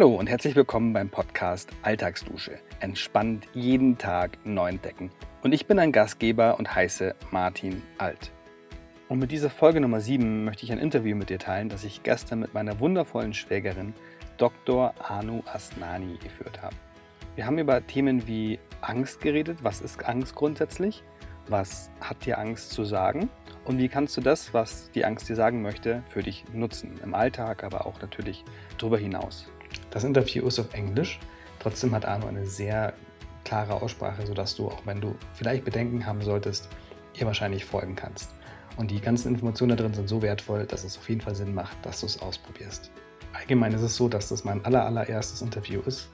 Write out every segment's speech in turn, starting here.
Hallo und herzlich willkommen beim Podcast Alltagsdusche. Entspannt jeden Tag neu entdecken. Und ich bin ein Gastgeber und heiße Martin Alt. Und mit dieser Folge Nummer 7 möchte ich ein Interview mit dir teilen, das ich gestern mit meiner wundervollen Schwägerin Dr. Anu Asnani geführt habe. Wir haben über Themen wie Angst geredet. Was ist Angst grundsätzlich? Was hat dir Angst zu sagen? Und wie kannst du das, was die Angst dir sagen möchte, für dich nutzen? Im Alltag, aber auch natürlich darüber hinaus. Das Interview ist auf Englisch. Trotzdem hat Arno eine sehr klare Aussprache, sodass du, auch wenn du vielleicht Bedenken haben solltest, ihr wahrscheinlich folgen kannst. Und die ganzen Informationen da drin sind so wertvoll, dass es auf jeden Fall Sinn macht, dass du es ausprobierst. Allgemein ist es so, dass das mein aller, allererstes Interview ist.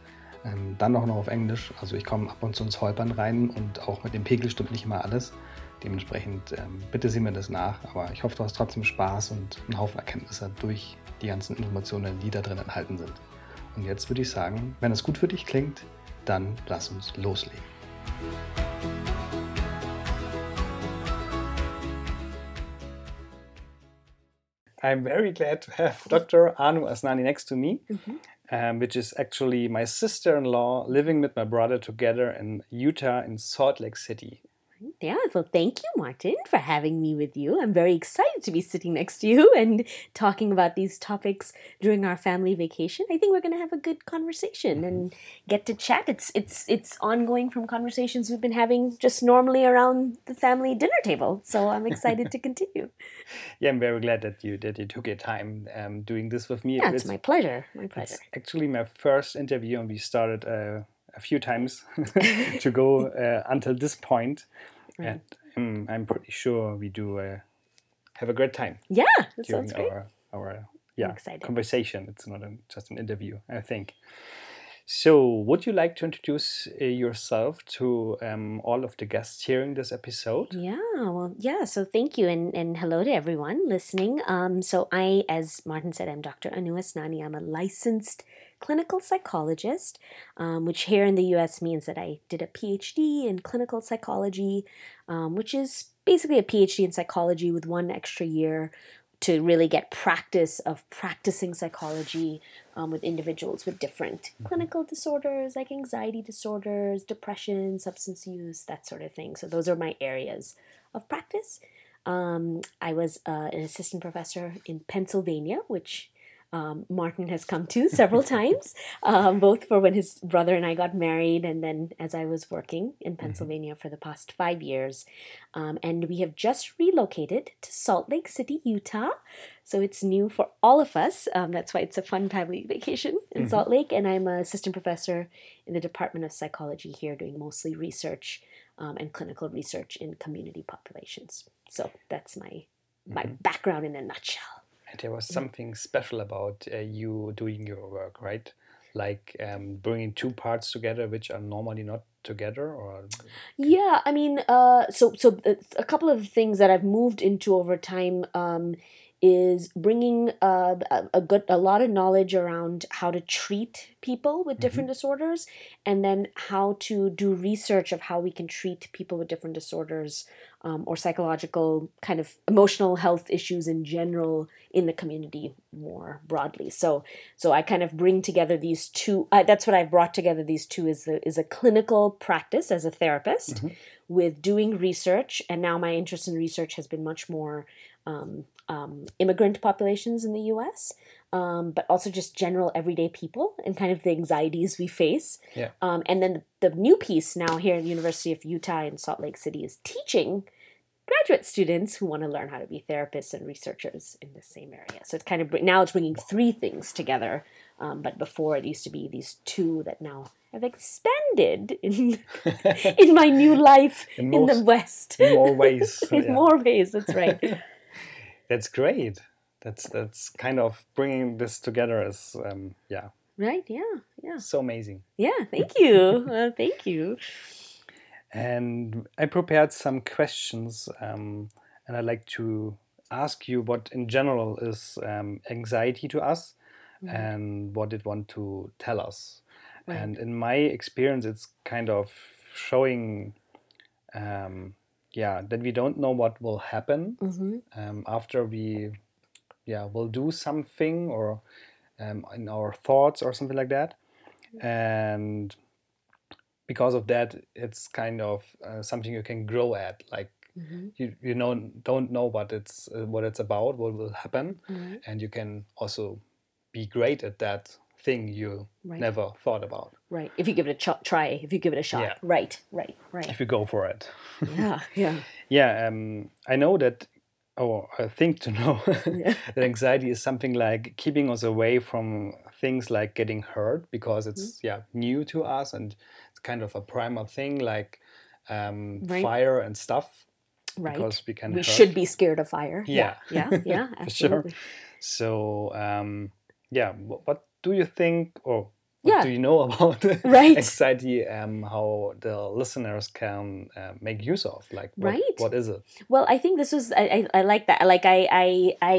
Ähm, dann auch noch auf Englisch. Also ich komme ab und zu ins Holpern rein und auch mit dem Pegel stimmt nicht immer alles. Dementsprechend ähm, bitte sieh mir das nach. Aber ich Und jetzt würde ich sagen, wenn es gut für dich klingt, dann lass uns loslegen. I'm very glad to have Dr. Anu Asnani next to me, mm -hmm. um, which is actually my sister in law living with my brother together in Utah in Salt Lake City. Yeah, well, thank you, Martin, for having me with you. I'm very excited to be sitting next to you and talking about these topics during our family vacation. I think we're going to have a good conversation and get to chat. It's it's it's ongoing from conversations we've been having just normally around the family dinner table. So I'm excited to continue. Yeah, I'm very glad that you that you took your time um, doing this with me. Yeah, it's, it's my pleasure. My pleasure. It's actually my first interview, and we started. Uh, a few times to go uh, until this point. Right. And um, I'm pretty sure we do uh, have a great time. Yeah, that during our our yeah conversation. It's not a, just an interview, I think. So, would you like to introduce uh, yourself to um, all of the guests hearing this episode? Yeah, well, yeah. So, thank you, and, and hello to everyone listening. Um, so, I, as Martin said, I'm Dr. Anu Asnani. I'm a licensed clinical psychologist, um, which here in the US means that I did a PhD in clinical psychology, um, which is basically a PhD in psychology with one extra year to really get practice of practicing psychology um, with individuals with different mm-hmm. clinical disorders like anxiety disorders, depression, substance use, that sort of thing. So, those are my areas of practice. Um, I was uh, an assistant professor in Pennsylvania, which um, Martin has come to several times, um, both for when his brother and I got married, and then as I was working in mm-hmm. Pennsylvania for the past five years. Um, and we have just relocated to Salt Lake City, Utah. So it's new for all of us. Um, that's why it's a fun family vacation in mm-hmm. Salt Lake. And I'm an assistant professor in the Department of Psychology here, doing mostly research um, and clinical research in community populations. So that's my my mm-hmm. background in a nutshell. And there was something special about uh, you doing your work, right? Like um, bringing two parts together, which are normally not together, or yeah, I mean, uh, so so uh, a couple of things that I've moved into over time. Um, is bringing uh, a good a lot of knowledge around how to treat people with different mm-hmm. disorders and then how to do research of how we can treat people with different disorders um, or psychological kind of emotional health issues in general in the community more broadly so so i kind of bring together these two uh, that's what i've brought together these two is a, is a clinical practice as a therapist mm-hmm. with doing research and now my interest in research has been much more um, um, immigrant populations in the US, um, but also just general everyday people and kind of the anxieties we face. Yeah. Um, and then the, the new piece now here at the University of Utah in Salt Lake City is teaching graduate students who want to learn how to be therapists and researchers in the same area. So it's kind of now it's bringing three things together. Um, but before it used to be these two that now have expanded in in my new life in, most, the West. In more ways. in yeah. more ways, that's right. That's great. That's that's kind of bringing this together as um, yeah. Right. Yeah. Yeah. So amazing. Yeah. Thank you. uh, thank you. And I prepared some questions, um, and I'd like to ask you what, in general, is um, anxiety to us, mm-hmm. and what it want to tell us. Right. And in my experience, it's kind of showing um, yeah that we don't know what will happen mm-hmm. um, after we yeah will do something or um, in our thoughts or something like that, and because of that, it's kind of uh, something you can grow at. Like Mhm. you you know don't know what it's uh, what it's about, what will happen, Right. and you can also be great at that thing you Right. never thought about Right. If you give it a ch- try, if you give it a shot. Yeah. Right. Right. Right. if you go for it. yeah. Yeah. Yeah, um, I know that. Oh, I think to know Yeah. that anxiety is something like keeping us away from things like getting hurt because it's Mm-hmm. yeah new to us and it's kind of a primal thing like um, Right. fire and stuff Right. because we can we hurt. should be scared of fire. Yeah. Yeah. Yeah. yeah For sure. absolutely. So um, yeah, wh- what do you think or what Yeah. do you know about Right. anxiety? Um, how the listeners can uh, make use of like what, Right. what is it? Well, I think this was I, I, I like that. Like I, I I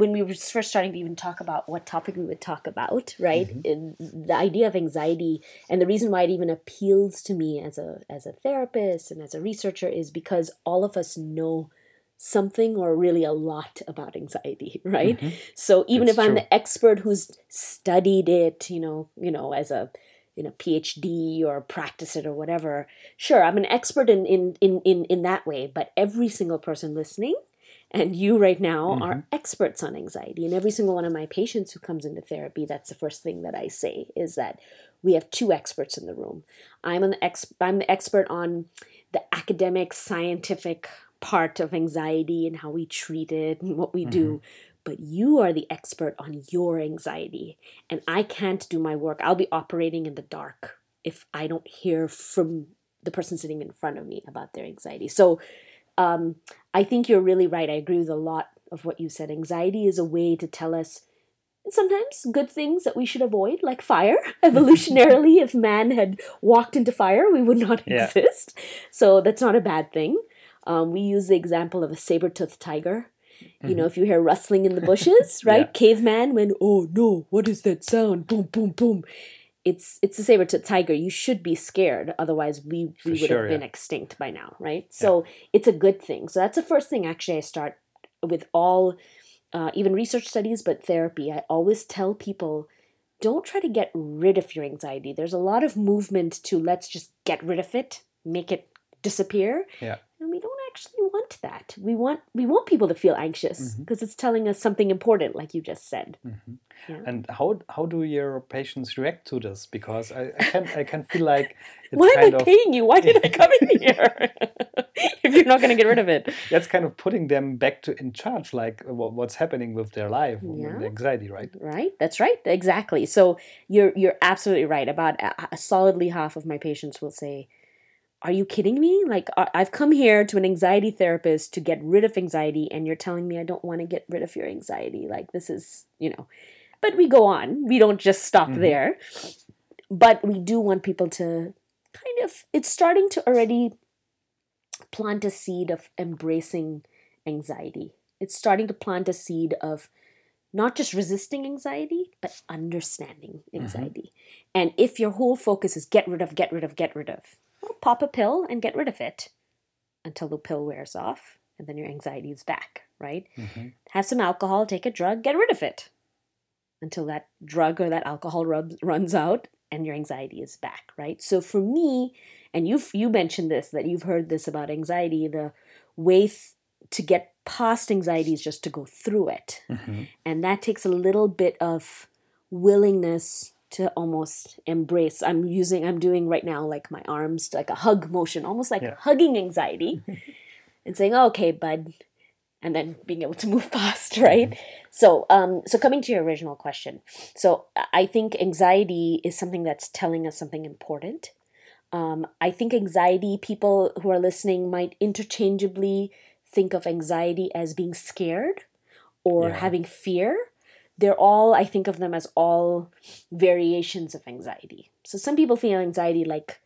when we were first starting to even talk about what topic we would talk about, right? And the idea of anxiety and the reason why it even appeals to me as a as a therapist and as a researcher is because all of us know something or really a lot about anxiety, right? Mm-hmm. So even It's if I'm true. the expert who's studied it, you know, you know, as a you know PhD or practice it or whatever, sure, I'm an expert in in in in, in that way. But every single person listening and you right now are mm-hmm. experts on anxiety. And every single one of my patients who comes into therapy, that's the first thing that I say is that we have two experts in the room. I'm an ex- I'm the expert on the academic scientific part of anxiety and how we treat it and what we do. But you are the expert on your anxiety. And I can't do my work. I'll be operating in the dark if I don't hear from the person sitting in front of me about their anxiety. So um, I think you're really right. I agree with a lot of what you said. Anxiety is a way to tell us sometimes good things that we should avoid, like fire. Evolutionarily, if man had walked into fire, we would not Yeah. exist. So that's not a bad thing. Um, we use the example of a saber toothed tiger. You know, if you hear rustling in the bushes, right? Yeah. Caveman, when, oh no, what is that sound? Boom, boom, boom. It's it's a saber toothed tiger. You should be scared, otherwise we, we would sure, have been yeah. extinct by now, right? So it's a good thing. So that's the first thing actually I start with all uh, even research studies, but therapy. I always tell people don't try to get rid of your anxiety. There's a lot of movement to let's just get rid of it, make it disappear. Yeah. And we don't actually want that. We want we want people to feel anxious mm-hmm. because it's telling us something important, like you just said. Mm-hmm. Yeah. And how how do your patients react to this? Because I, I can I can feel like it's Why am I of paying you? Why did I come in here? if you're not going to get rid of it. that's kind of putting them back to in charge, like wha- what's happening with their life, Yeah. the anxiety, right? Right. That's right. Exactly. So you're you're absolutely right. About a solidly half of my patients will say, "Are you kidding me? Like I've come here to an anxiety therapist to get rid of anxiety, and you're telling me I don't want to get rid of your anxiety. Like this is, you know." But we go on. We don't just stop mm-hmm. there. But we do want people to kind of. It's starting to already plant a seed of embracing anxiety. It's starting to plant a seed of not just resisting anxiety, but understanding mm-hmm. anxiety. And if your whole focus is get rid of, get rid of, get rid of, well, pop a pill and get rid of it until the pill wears off, and then your anxiety is back, right? Mm-hmm. Have some alcohol, take a drug, get rid of it until that drug or that alcohol rubs, runs out and your anxiety is back, right? So for me, and you've you mentioned this that you've heard this about anxiety, the way th- to get past anxiety is just to go through it. Mm-hmm. And that takes a little bit of willingness to almost embrace. I'm using, I'm doing right now like my arms, like a hug motion, almost like Yeah. hugging anxiety and saying, okay, bud, and then being able to move past, right? So, um, so coming to your original question, so I think anxiety is something that's telling us something important. Um, I think anxiety, people who are listening might interchangeably think of anxiety as being scared or Yeah. having fear. They're all, I think of them as all variations of anxiety. So some people feel anxiety like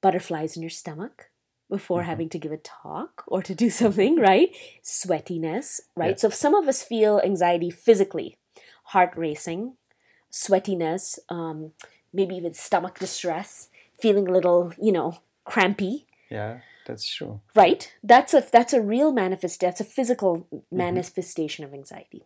butterflies in your stomach before mm-hmm. having to give a talk or to do something, mm-hmm. right? Sweatiness, right? Yeah. So some of us feel anxiety physically, heart racing, sweatiness, um, maybe even stomach distress, feeling a little, you know, crampy, Yeah, that's true. right? That's a that's a real manifest. That's a physical mm-hmm. manifestation of anxiety.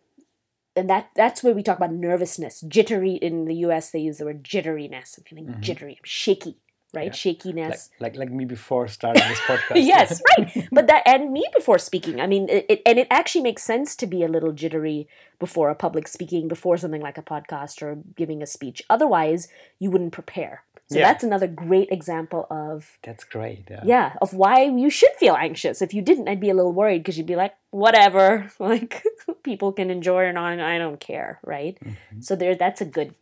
And that that's where we talk about nervousness, jittery. In the U.S., they use the word jitteriness. I'm feeling mm-hmm. jittery, I'm shaky, right? Yeah. Shakiness. Like, like like me before starting this podcast. yes, right. But that and me before speaking. I mean, it, it and it actually makes sense to be a little jittery before a public speaking, before something like a podcast or giving a speech. Otherwise, you wouldn't prepare. So Yeah. that's another great example of That's great. Yeah. yeah of why you should feel anxious. If you didn't, I'd be a little worried because you'd be like, whatever, like people can enjoy or not, and I don't care, right? Mhm. So there, that's a good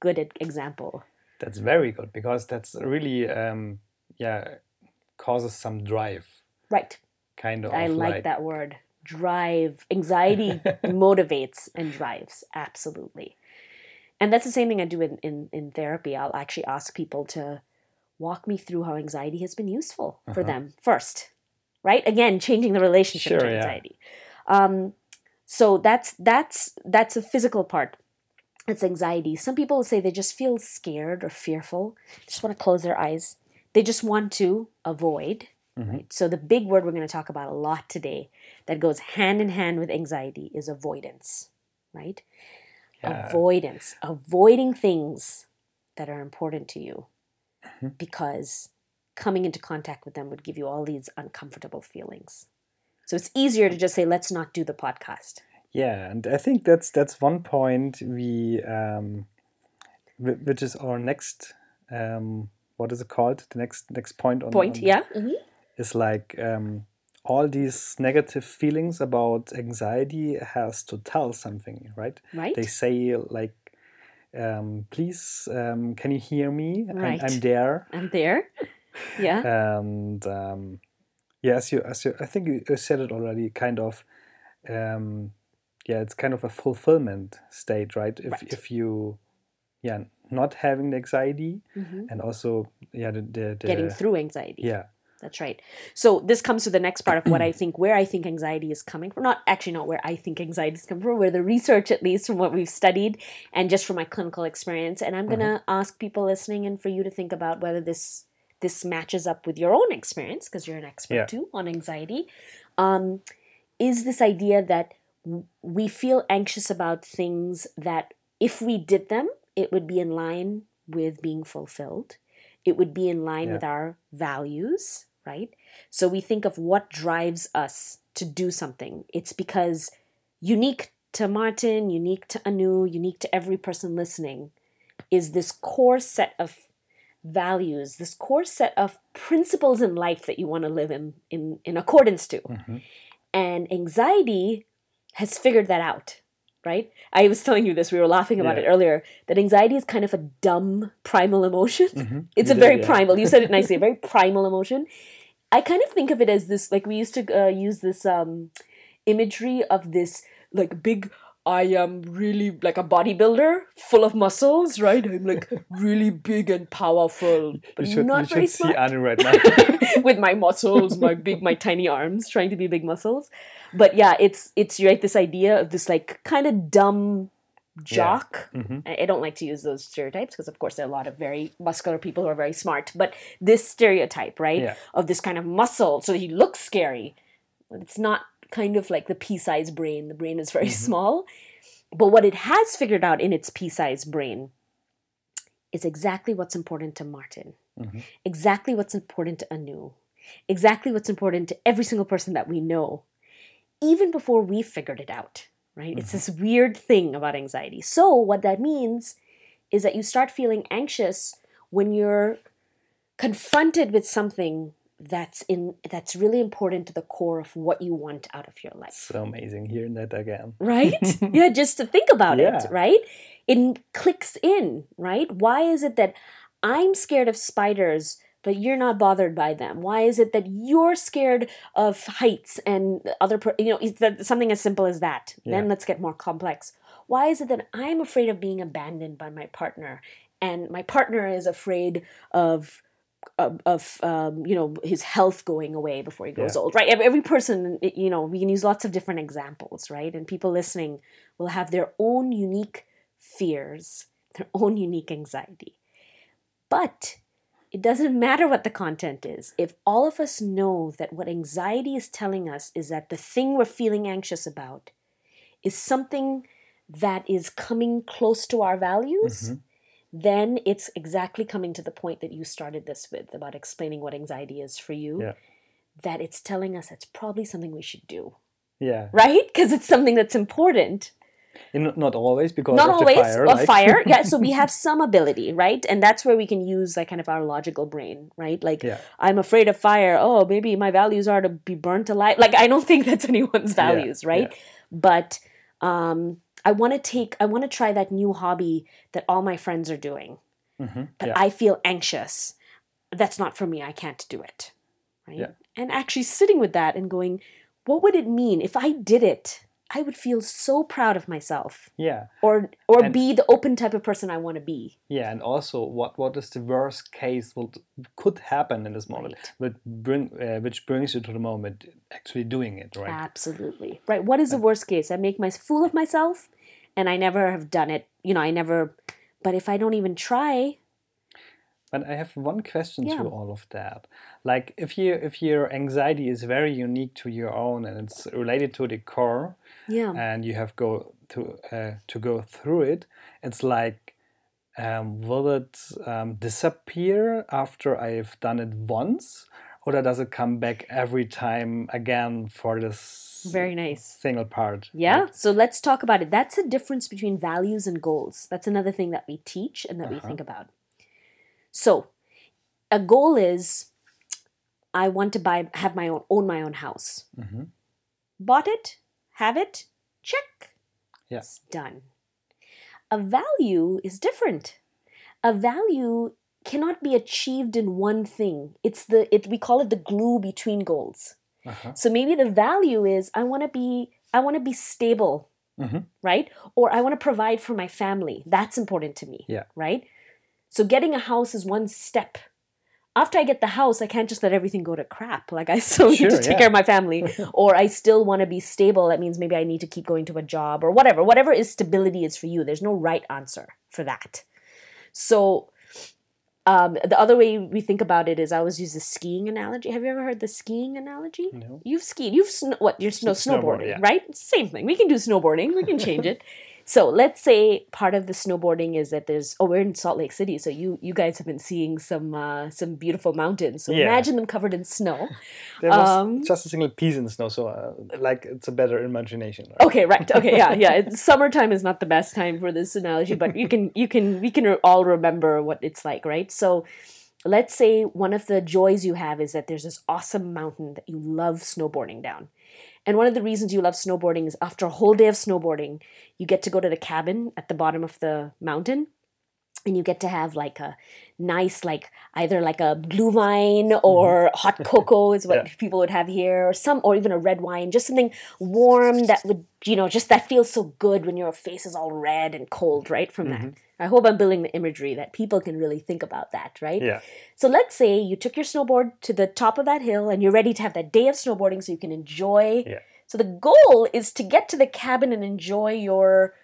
good example. That's very good because that's really um yeah causes some drive Right. kind of I like, that word. Drive. Anxiety motivates and drives. Absolutely. And that's the same thing I do in, in, in therapy. I'll actually ask people to walk me through how anxiety has been useful for Uh-huh. them first. Right? Again, changing the relationship Sure, to yeah. anxiety. Um, so that's that's that's a physical part. It's anxiety. Some people say they just feel scared or fearful, just want to close their eyes. They just want to avoid. Mhm. Right? So the big word we're going to talk about a lot today that goes hand in hand with anxiety is avoidance, right? Yeah. Avoidance, avoiding things that are important to you Mhm. because coming into contact with them would give you all these uncomfortable feelings. So it's easier to just say, let's not do the podcast. Yeah, and I think that's that's one point we um, which is our next um, what is it called? The next next point on Point, on- yeah? is like um, all these negative feelings about anxiety has to tell something, right? Right? They say like, um, "Please, um, can you hear me? Right. I'm, I'm there." I'm there. Yeah. and um, yeah, as you as you, I think you you said it already. Kind of, um, yeah, it's kind of a fulfillment state, right? If Right. if you, yeah, not having the anxiety hmm and also yeah the the, the Getting through anxiety. yeah That's right. So this comes to the next part of what I think, where I think anxiety is coming from. Not actually not where I think anxiety is coming from, where the research, at least from what we've studied, and just from my clinical experience. And I'm gonna ask people listening and for you to think about whether this this matches up with your own experience, because you're an expert Yeah. too on anxiety. Um, is this idea that we feel anxious about things that if we did them, it would be in line with being fulfilled. It would be in line Yeah. with our values, right? So we think of what drives us to do something. It's because unique to Martin, unique to Anu, unique to every person listening, is this core set of values, this core set of principles in life that you want to live in in, in accordance to. mhm. And anxiety has figured that out, right? I was telling you this, we were laughing about Yeah. it earlier, that anxiety is kind of a dumb primal emotion. Mhm. It's You a did, very yeah. primal, you said it nicely, a very primal emotion. I kind of think of it as this, like we used to uh, use this um, imagery of this like big, I am really like a bodybuilder full of muscles, right? I'm like really big and powerful, but You should, not you very should see smart Anu right now. with my muscles, my big, my tiny arms, trying to be big muscles. But yeah, it's it's right. This idea of this like kind of dumb jock. Mhm. I I don't like to use those stereotypes because, of course, there are a lot of very muscular people who are very smart. But this stereotype, right, Yeah. of this kind of muscle, so he looks scary, it's not kind of like the pea-sized brain. The brain is very Mhm. small. But what it has figured out in its pea-sized brain is exactly what's important to Martin, Mhm. exactly what's important to Anu, exactly what's important to every single person that we know, even before we figured it out. Right? It's this weird thing about anxiety. So what that means is that you start feeling anxious when you're confronted with something that's in that's really important to the core of what you want out of your life. So amazing hearing that again. right? Yeah just to think about Yeah. it right? It clicks in right? Why is it that i'm scared of spiders but you're not bothered by them? Why is it that you're scared of heights and other per- you know it's that something as simple as that? Then let's get more complex. Why is it that i'm afraid of being abandoned by my partner and my partner is afraid of of, of um, you know his health going away before he grows Yeah. old right every, every person you know we can use lots of different examples right and people listening will have their own unique fears their own unique anxiety but it doesn't matter what the content is if all of us know that what anxiety is telling us is that the thing we're feeling anxious about is something that is coming close to our values, Mhm. Then it's exactly coming to the point that you started this with about explaining what anxiety is for you. Yeah. That it's telling us it's probably something we should do, Yeah. right? Because it's something that's important. And not always because Not of always fire. of like- fire. Yeah, so we have some ability, right? And that's where we can use like kind of our logical brain, right? Like Yeah. I'm afraid of fire. Oh, maybe my values are to be burnt alive. Like I don't think that's anyone's Yeah, values, right? yeah. But um I want to take I want to try that new hobby that all my friends are doing. Mhm. But Yeah. I feel anxious. That's not for me. I can't do it. Right? Yeah. And actually sitting with that and going, what would it mean if I did it? I would feel so proud of myself yeah. or or And- be the open type of person I want to be. Yeah, and also what what is the worst case what could happen in this moment, Right. but bring uh, which brings you to the moment actually doing it, right? Absolutely. Right. What is the worst case? I make my fool of myself and I never have done it. You know, I never but if I don't even try, But I have one question Yeah. to all of that. Like if you if your anxiety is very unique to your own and it's related to the core yeah. and you have go to uh, to go through it, it's like um, will it um, disappear after I've done it once, or does it come back every time again for this Very nice. single part? Yeah. So let's talk about it. That's a difference between values and goals. That's another thing that we teach and that we Uh-huh. think about. So, a goal is I want to buy have my own own my own house. hmm Bought it, have it, check. Yeah. Done. A value is different. A value cannot be achieved in one thing. It's the it we call it the glue between goals. Uh-huh. So maybe the value is I want to be I want to be stable, Mhm. right? Or I want to provide for my family. That's important to me, Yeah. right? So getting a house is one step. After I get the house, I can't just let everything go to crap. Like I still need to take yeah. care of my family, or I still want to be stable. That means maybe I need to keep going to a job or whatever. Whatever is stability is for you. There's no right answer for that. So um, the other way we think about it is I always use the skiing analogy. Have you ever heard the skiing analogy? No. You've skied. You've sn- what? You're snow S- snowboard, snowboarding, yeah. right? Same thing. We can do snowboarding. We can change it. So let's say part of the snowboarding is that there's. Oh, we're in Salt Lake City, so you you guys have been seeing some uh, some beautiful mountains. So Yeah. imagine them covered in snow. There was Um, just a single piece in the snow, so uh, like it's a better imagination. Right? Okay, right. Okay, yeah, yeah. It's, summertime is not the best time for this analogy, but you can you can we can all remember what it's like, right? So, let's say one of the joys you have is that there's this awesome mountain that you love snowboarding down. And one of the reasons you love snowboarding is after a whole day of snowboarding, you get to go to the cabin at the bottom of the mountain and you get to have like a nice like either like a Glühwein mm-hmm. or hot cocoa is what Yeah. people would have here or some or even a red wine just something warm that would you know just that feels so good when your face is all red and cold right from that mm-hmm. I hope i'm building the imagery that people can really think about that right Yeah. so let's say you took your snowboard to the top of that hill and you're ready to have that day of snowboarding so you can enjoy. Yeah. So the goal is to get to the cabin and enjoy your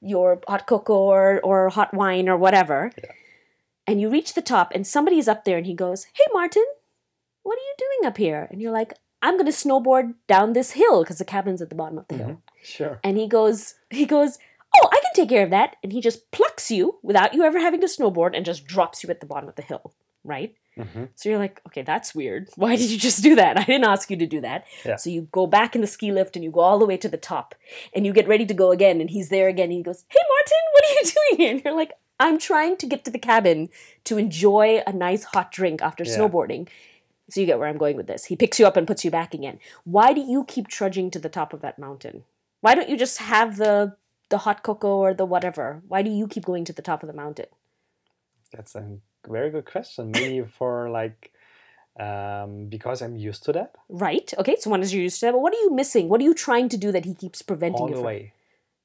your hot cocoa or, or hot wine or whatever. Yeah. And you reach the top and somebody's up there and he goes, Hey Martin, what are you doing up here? And you're like, I'm gonna snowboard down this hill because the cabin's at the bottom of the hill. Mm-hmm. Sure. And he goes, he goes, Oh, I can take care of that. And he just plucks you without you ever having to snowboard and just drops you at the bottom of the hill, right? hmm So you're like, okay, that's weird. Why did you just do that? I didn't ask you to do that. Yeah. So you go back in the ski lift and you go all the way to the top and you get ready to go again. And he's there again. And he goes, Hey, Martin, what are you doing here? And you're like, I'm trying to get to the cabin to enjoy a nice hot drink after Yeah. snowboarding. So you get where I'm going with this. He picks you up and puts you back again. Why do you keep trudging to the top of that mountain? Why don't you just have the the hot cocoa or the whatever? Why do you keep going to the top of the mountain? That's a very good question. Maybe for like um, because I'm used to that Right. Okay. So one is you're used to that. But what are you missing? What are you trying to do that he keeps preventing all you the from way.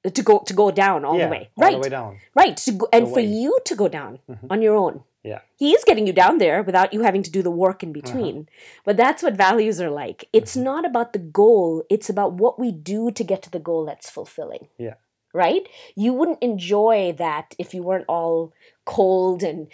to go to go down all yeah, the way? all Right. the way down. Right. To go, and The for way. you to go down Mhm. on your own. Yeah. He is getting you down there without you having to do the work Uh-huh. in between. But that's what values are like. It's Mm-hmm. not about the goal, it's about what we do to get to the goal that's fulfilling. Yeah. Right? You wouldn't enjoy that if you weren't all cold and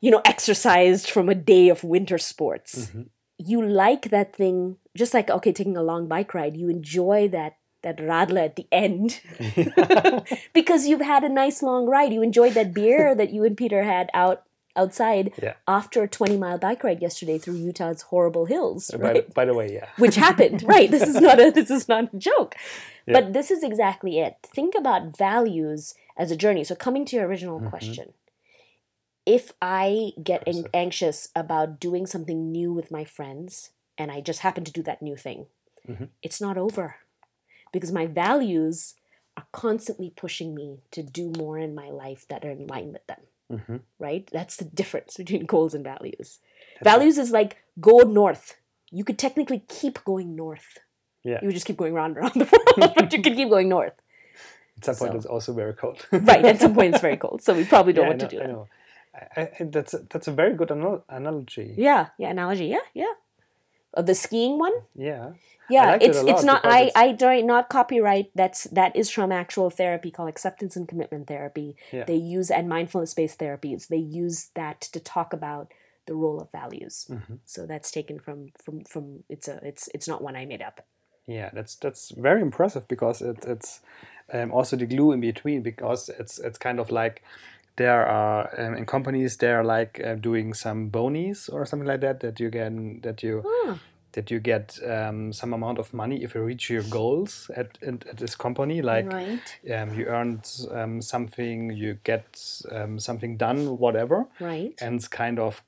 you know exercised from a day of winter sports. Mhm. You like that thing just like okay taking a long bike ride, you enjoy that that radler at the end because you've had a nice long ride. You enjoyed that beer that you and Peter had out outside Yeah. after a 20 mile bike ride yesterday through Utah's horrible hills, by, right? the, by the way, yeah. Which happened, right? This is not a this is not a joke. Yeah. But this is exactly it. Think about values as a journey. So coming to your original Mhm. question, if I get an- anxious about doing something new with my friends and I just happen to do that new thing, Mhm. it's not over because my values are constantly pushing me to do more in my life that are in line with them, hmm right? That's the difference between goals and values. That's values is like go north. You could technically keep going north. Yeah. You would just keep going round and round the world, but you could keep going north. At some point, So- it's also very cold. Right. At some point, it's very cold, so we probably don't yeah, want I to know, do I that. know. I, I, that's a, that's a very good anal- analogy. Yeah. Yeah. Analogy. Yeah. Yeah. Uh, the skiing one. Yeah. Yeah, it's it's not I I don't not copyright. That's that is from actual therapy called acceptance and commitment therapy. Yeah. They use and mindfulness based therapies. They use that to talk about the role of values. Mhm. So that's taken from from from it's a it's it's not one I made up. Yeah, that's that's very impressive because it, it's um, also the glue in between because it's it's kind of like there are um, in companies they're like uh, doing some bonies or something like that that you can that you Ah, that you get um, some amount of money if you reach your goals at at, at this company. Like right, um, you earned um, something you get um, something done whatever. Right. and it's kind of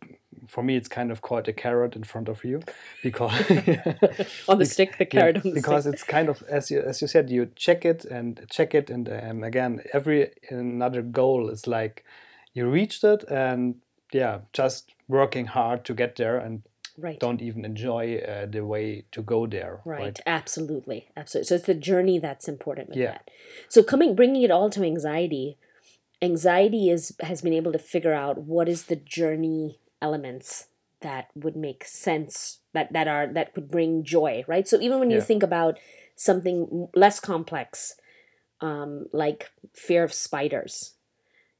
for me it's kind of called a carrot in front of you because on the stick, the yeah, carrot on the because stick. it's kind of as you as you said you check it and check it and um, again every another goal is like you reached it and yeah just working hard to get there and Right. don't even enjoy uh, the way to go there Right, absolutely, absolutely. So it's the journey that's important with Yeah. that. So coming, bringing it all to anxiety, anxiety is has been able to figure out what is the journey elements that would make sense that that are that could bring joy, right? So even when you think about something less complex, um, like fear of spiders,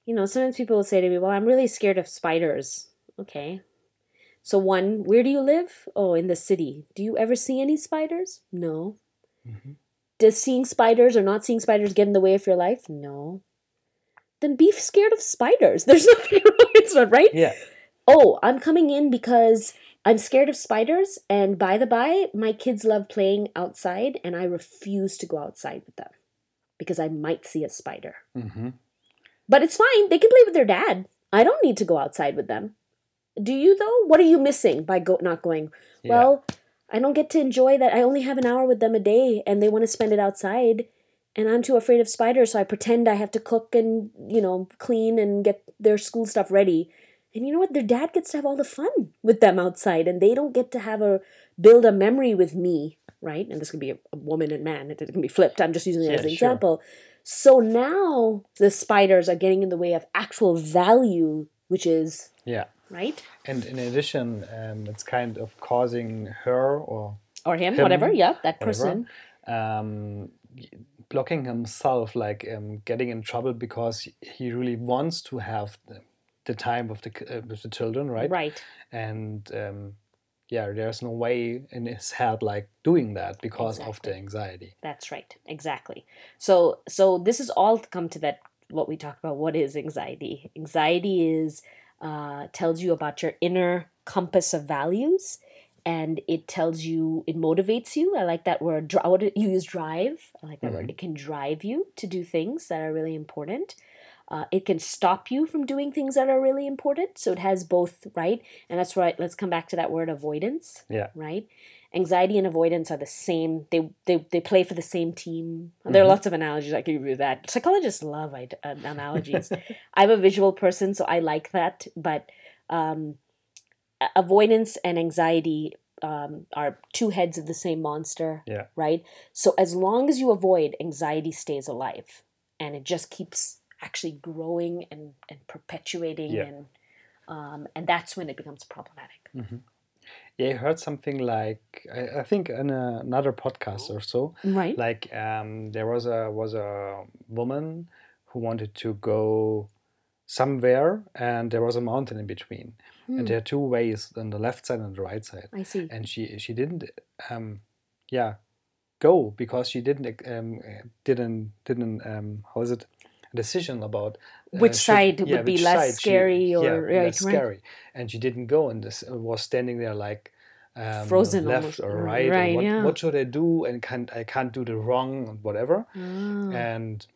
you know, sometimes people will say to me, "Well, I'm really scared of spiders." Okay. So one, where do you live? Oh, in the city. Do you ever see any spiders? No. Mhm. Does seeing spiders or not seeing spiders get in the way of your life? No. Then be scared of spiders. There's nothing wrong. It's not right. yeah Oh, I'm coming in because I'm scared of spiders. And by the by, my kids love playing outside, and I refuse to go outside with them because I might see a spider. hmm But it's fine. They can play with their dad. I don't need to go outside with them. Do you though? What are you missing by go- not going? yeah Well, I don't get to enjoy that. I only have an hour with them a day and they want to spend it outside. And I'm too afraid of spiders, so I pretend I have to cook and, you know, clean and get their school stuff ready. And you know what? Their dad gets to have all the fun with them outside and they don't get to have a build a memory with me, right? And this could be a, a woman and man. It can be flipped. I'm just using it Yeah, as an sure. example. So now the spiders are getting in the way of actual value, which is, yeah right? and in addition um, it's kind of causing her or Or him, Him, whatever. Yeah, that whatever, person. um, blocking himself, like um, getting in trouble because he really wants to have the, time with the uh, with the children, right? Right. And um, yeah, there's no way in his head like doing that because of the anxiety. That's right. Exactly. So so this is all to come to that what we talked about. What is anxiety? Anxiety is uh, tells you about your inner compass of values, and it tells you it motivates you. I like that word. You use drive. I like that word. Mhm. It can drive you to do things that are really important. Uh, it can stop you from doing things that are really important. So it has both, right? And that's right. Let's come back to that word avoidance Yeah. right? Anxiety and avoidance are the same. They they, they play for the same team. There are Mhm. lots of analogies I can give you that. Psychologists love uh, analogies. I'm a visual person, so I like that. But um, avoidance and anxiety um, are two heads of the same monster. Yeah. Right. So as long as you avoid, anxiety stays alive, and it just keeps actually growing and and perpetuating Yeah. and um, and that's when it becomes problematic. Yeah, I heard something like I, I think in a, another podcast or so. Right. Like um, there was a was a woman who wanted to go somewhere, and there was a mountain in between, Hmm. and there are two ways on the left side and the right side. I see. and she she didn't um yeah go because she didn't um, didn't didn't um, how is it decision about uh, Which should- side yeah, would be less side she- scary or- yeah, right, less right. scary and she didn't go and this uh, was standing there like um, Frozen left almost. or Mm, right, right, what, yeah. what should I do and can't I can't do the wrong and whatever Ah, and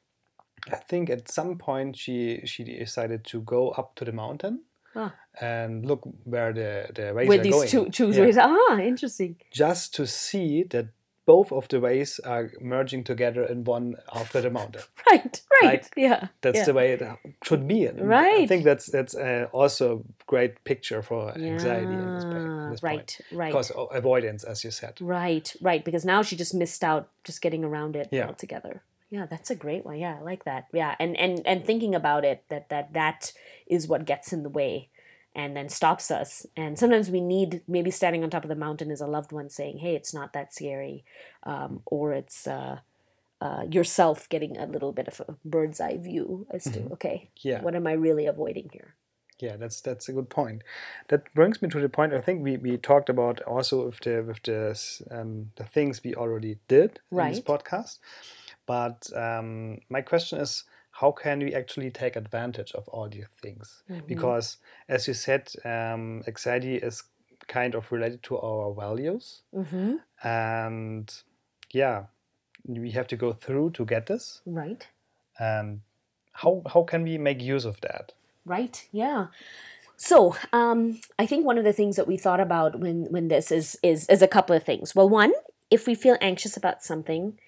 I think at some point she she decided to go up to the mountain Ah. and look where the the ways where are these going. two two Yeah. ways. Ah, interesting. just to see that both of the ways are merging together in one after the mountain. Right, right. Right. Yeah. That's yeah. the way it should be. And I think that's that's uh, also a great picture for anxiety in this, Yeah, this point. right, right. Because avoidance, as you said. Right, right. Because now she just missed out just getting around it Yeah. altogether. Yeah, that's a great one. Yeah, I like that. Yeah, and and and thinking about it, that that that is what gets in the way, and then stops us. And sometimes we need maybe standing on top of the mountain is a loved one saying, "Hey, it's not that scary," um, or it's uh, uh, yourself getting a little bit of a bird's eye view as to, okay, Mm-hmm. Yeah. what am I really avoiding here? Yeah, that's that's a good point. That brings me to the point. I think we, we talked about also with the with the um, the things we already did in this podcast. But um, my question is, how can we actually take advantage of all these things? Mm-hmm. Because, as you said, um, anxiety is kind of related to our values, Mm-hmm. and yeah, we have to go through to get this. Right. And how how can we make use of that? Right. Yeah. So, um, I think one of the things that we thought about when when this is is is a couple of things. Well, one, if we feel anxious about something,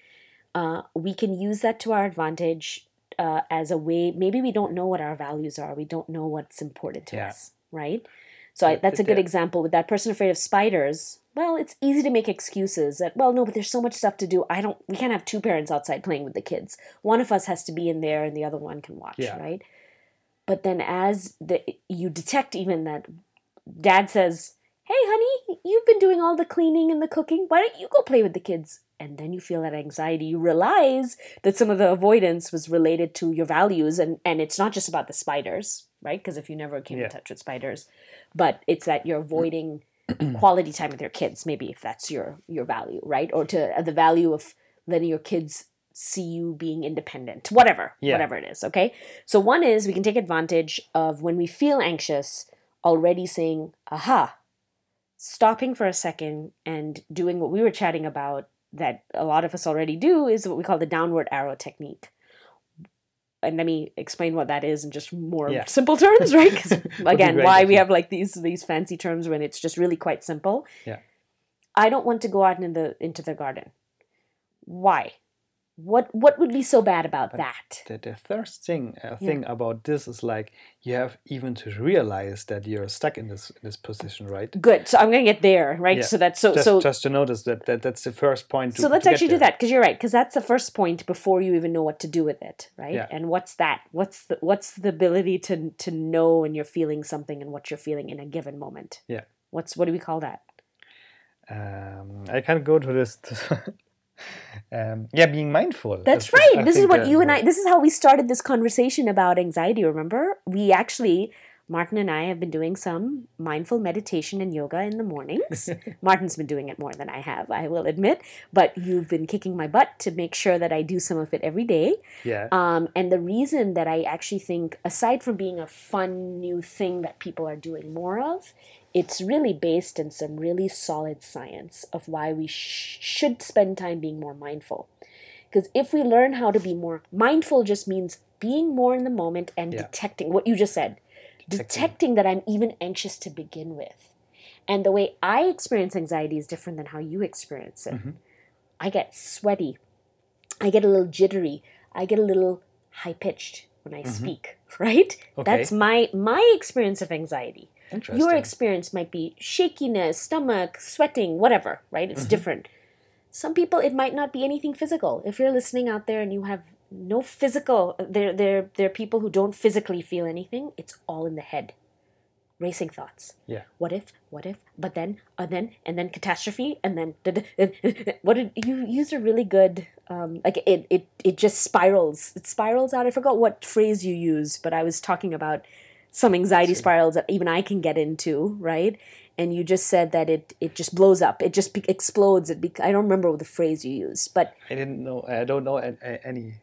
uh, we can use that to our advantage uh, as a way. Maybe we don't know what our values are. We don't know what's important to Yeah. us. Right. So I, that's a good example with that person afraid of spiders. Well, it's easy to make excuses that well, no, but there's so much stuff to do. I don't. We can't have two parents outside playing with the kids. One of us has to be in there, and the other one can watch. Yeah. Right but then as the you detect even that dad says hey honey you've been doing all the cleaning and the cooking why don't you go play with the kids and then you feel that anxiety you realize that some of the avoidance was related to your values and and it's not just about the spiders right because if you never came Yeah. in touch with spiders but it's that you're avoiding quality time with your kids maybe if that's your your value right or to uh, the value of letting your kids see you being independent whatever Yeah. whatever it is okay so one is we can take advantage of when we feel anxious already saying aha stopping for a second and doing what we were chatting about that a lot of us already do is what we call the downward arrow technique. And let me explain what that is in just more Yeah. simple terms right? Again why we have like these these fancy terms when it's just really quite simple. Yeah. i don't want to go out in the into the garden. Why what what would be so bad about But that The, the first thing uh, thing about this is like you have even to realize that you're stuck in this in this position, right? good so i'm gonna get there right Yeah. so that's so Just, so just to notice that, that that's the first point. To, so let's actually do that because you're right because that's the first point before you even know what to do with it right Yeah. and what's that what's the what's the ability to to know when you're feeling something and what you're feeling in a given moment Yeah. what's what do we call that Um, I can't go to this. um, yeah, being mindful. That's right. This is what you and I. This is how we started this conversation about anxiety. Remember, we actually, Martin and I have been doing some mindful meditation and yoga in the mornings. Martin's been doing it more than I have, I will admit. But you've been kicking my butt to make sure that I do some of it every day. Yeah. Um, and the reason that I actually think, aside from being a fun new thing that people are doing more of, it's really based in some really solid science of why we sh- should spend time being more mindful. Because if we learn how to be more mindful, just means being more in the moment and Yeah. detecting what you just said, Detecting. detecting that I'm even anxious to begin with. And the way I experience anxiety is different than how you experience it. Mhm. I get sweaty. I get a little jittery. I get a little high pitched when I speak, right? Mm-hmm. Okay. That's my my experience of anxiety. Interesting. Your experience might be shakiness, stomach, sweating, whatever, right? It's Mhm. different. Some people it might not be anything physical. If you're listening out there and you have no physical there there there are people who don't physically feel anything, it's all in the head. Racing thoughts. Yeah. What if? What if? But then, and then, and then catastrophe, and then what did you use a really good um, like it it it just spirals. It spirals out. I forgot what phrase you used, but I was talking about some anxiety spirals that even I can get into, right? and you just said that it it just blows up. It just be- explodes. It be- I don't remember the phrase you used, but I didn't know. I don't know any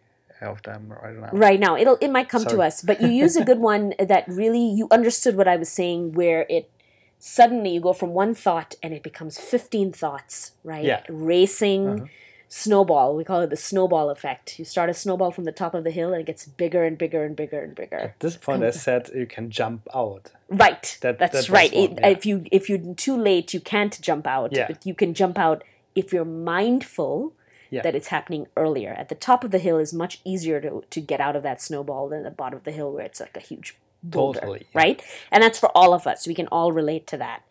of them right now. right now it'll it might come to us. But you use a good one that really you understood what I was saying, where it suddenly you go from one thought and it becomes fifteen thoughts, right? Yeah. Racing. Uh-huh. Snowball, we call it the snowball effect. You start a snowball from the top of the hill and it gets bigger and bigger and bigger and bigger. At this point, I said you can jump out. Right. That- That's that right. one, yeah. If you if you're too late, you can't jump out. Yeah. But you can jump out if you're mindful Yeah. that it's happening earlier. At the top of the hill is much easier to, to get out of that snowball than the bottom of the hill where it's like a huge boulder. Totally, yeah. Right? And that's for all of us. We can all relate to that.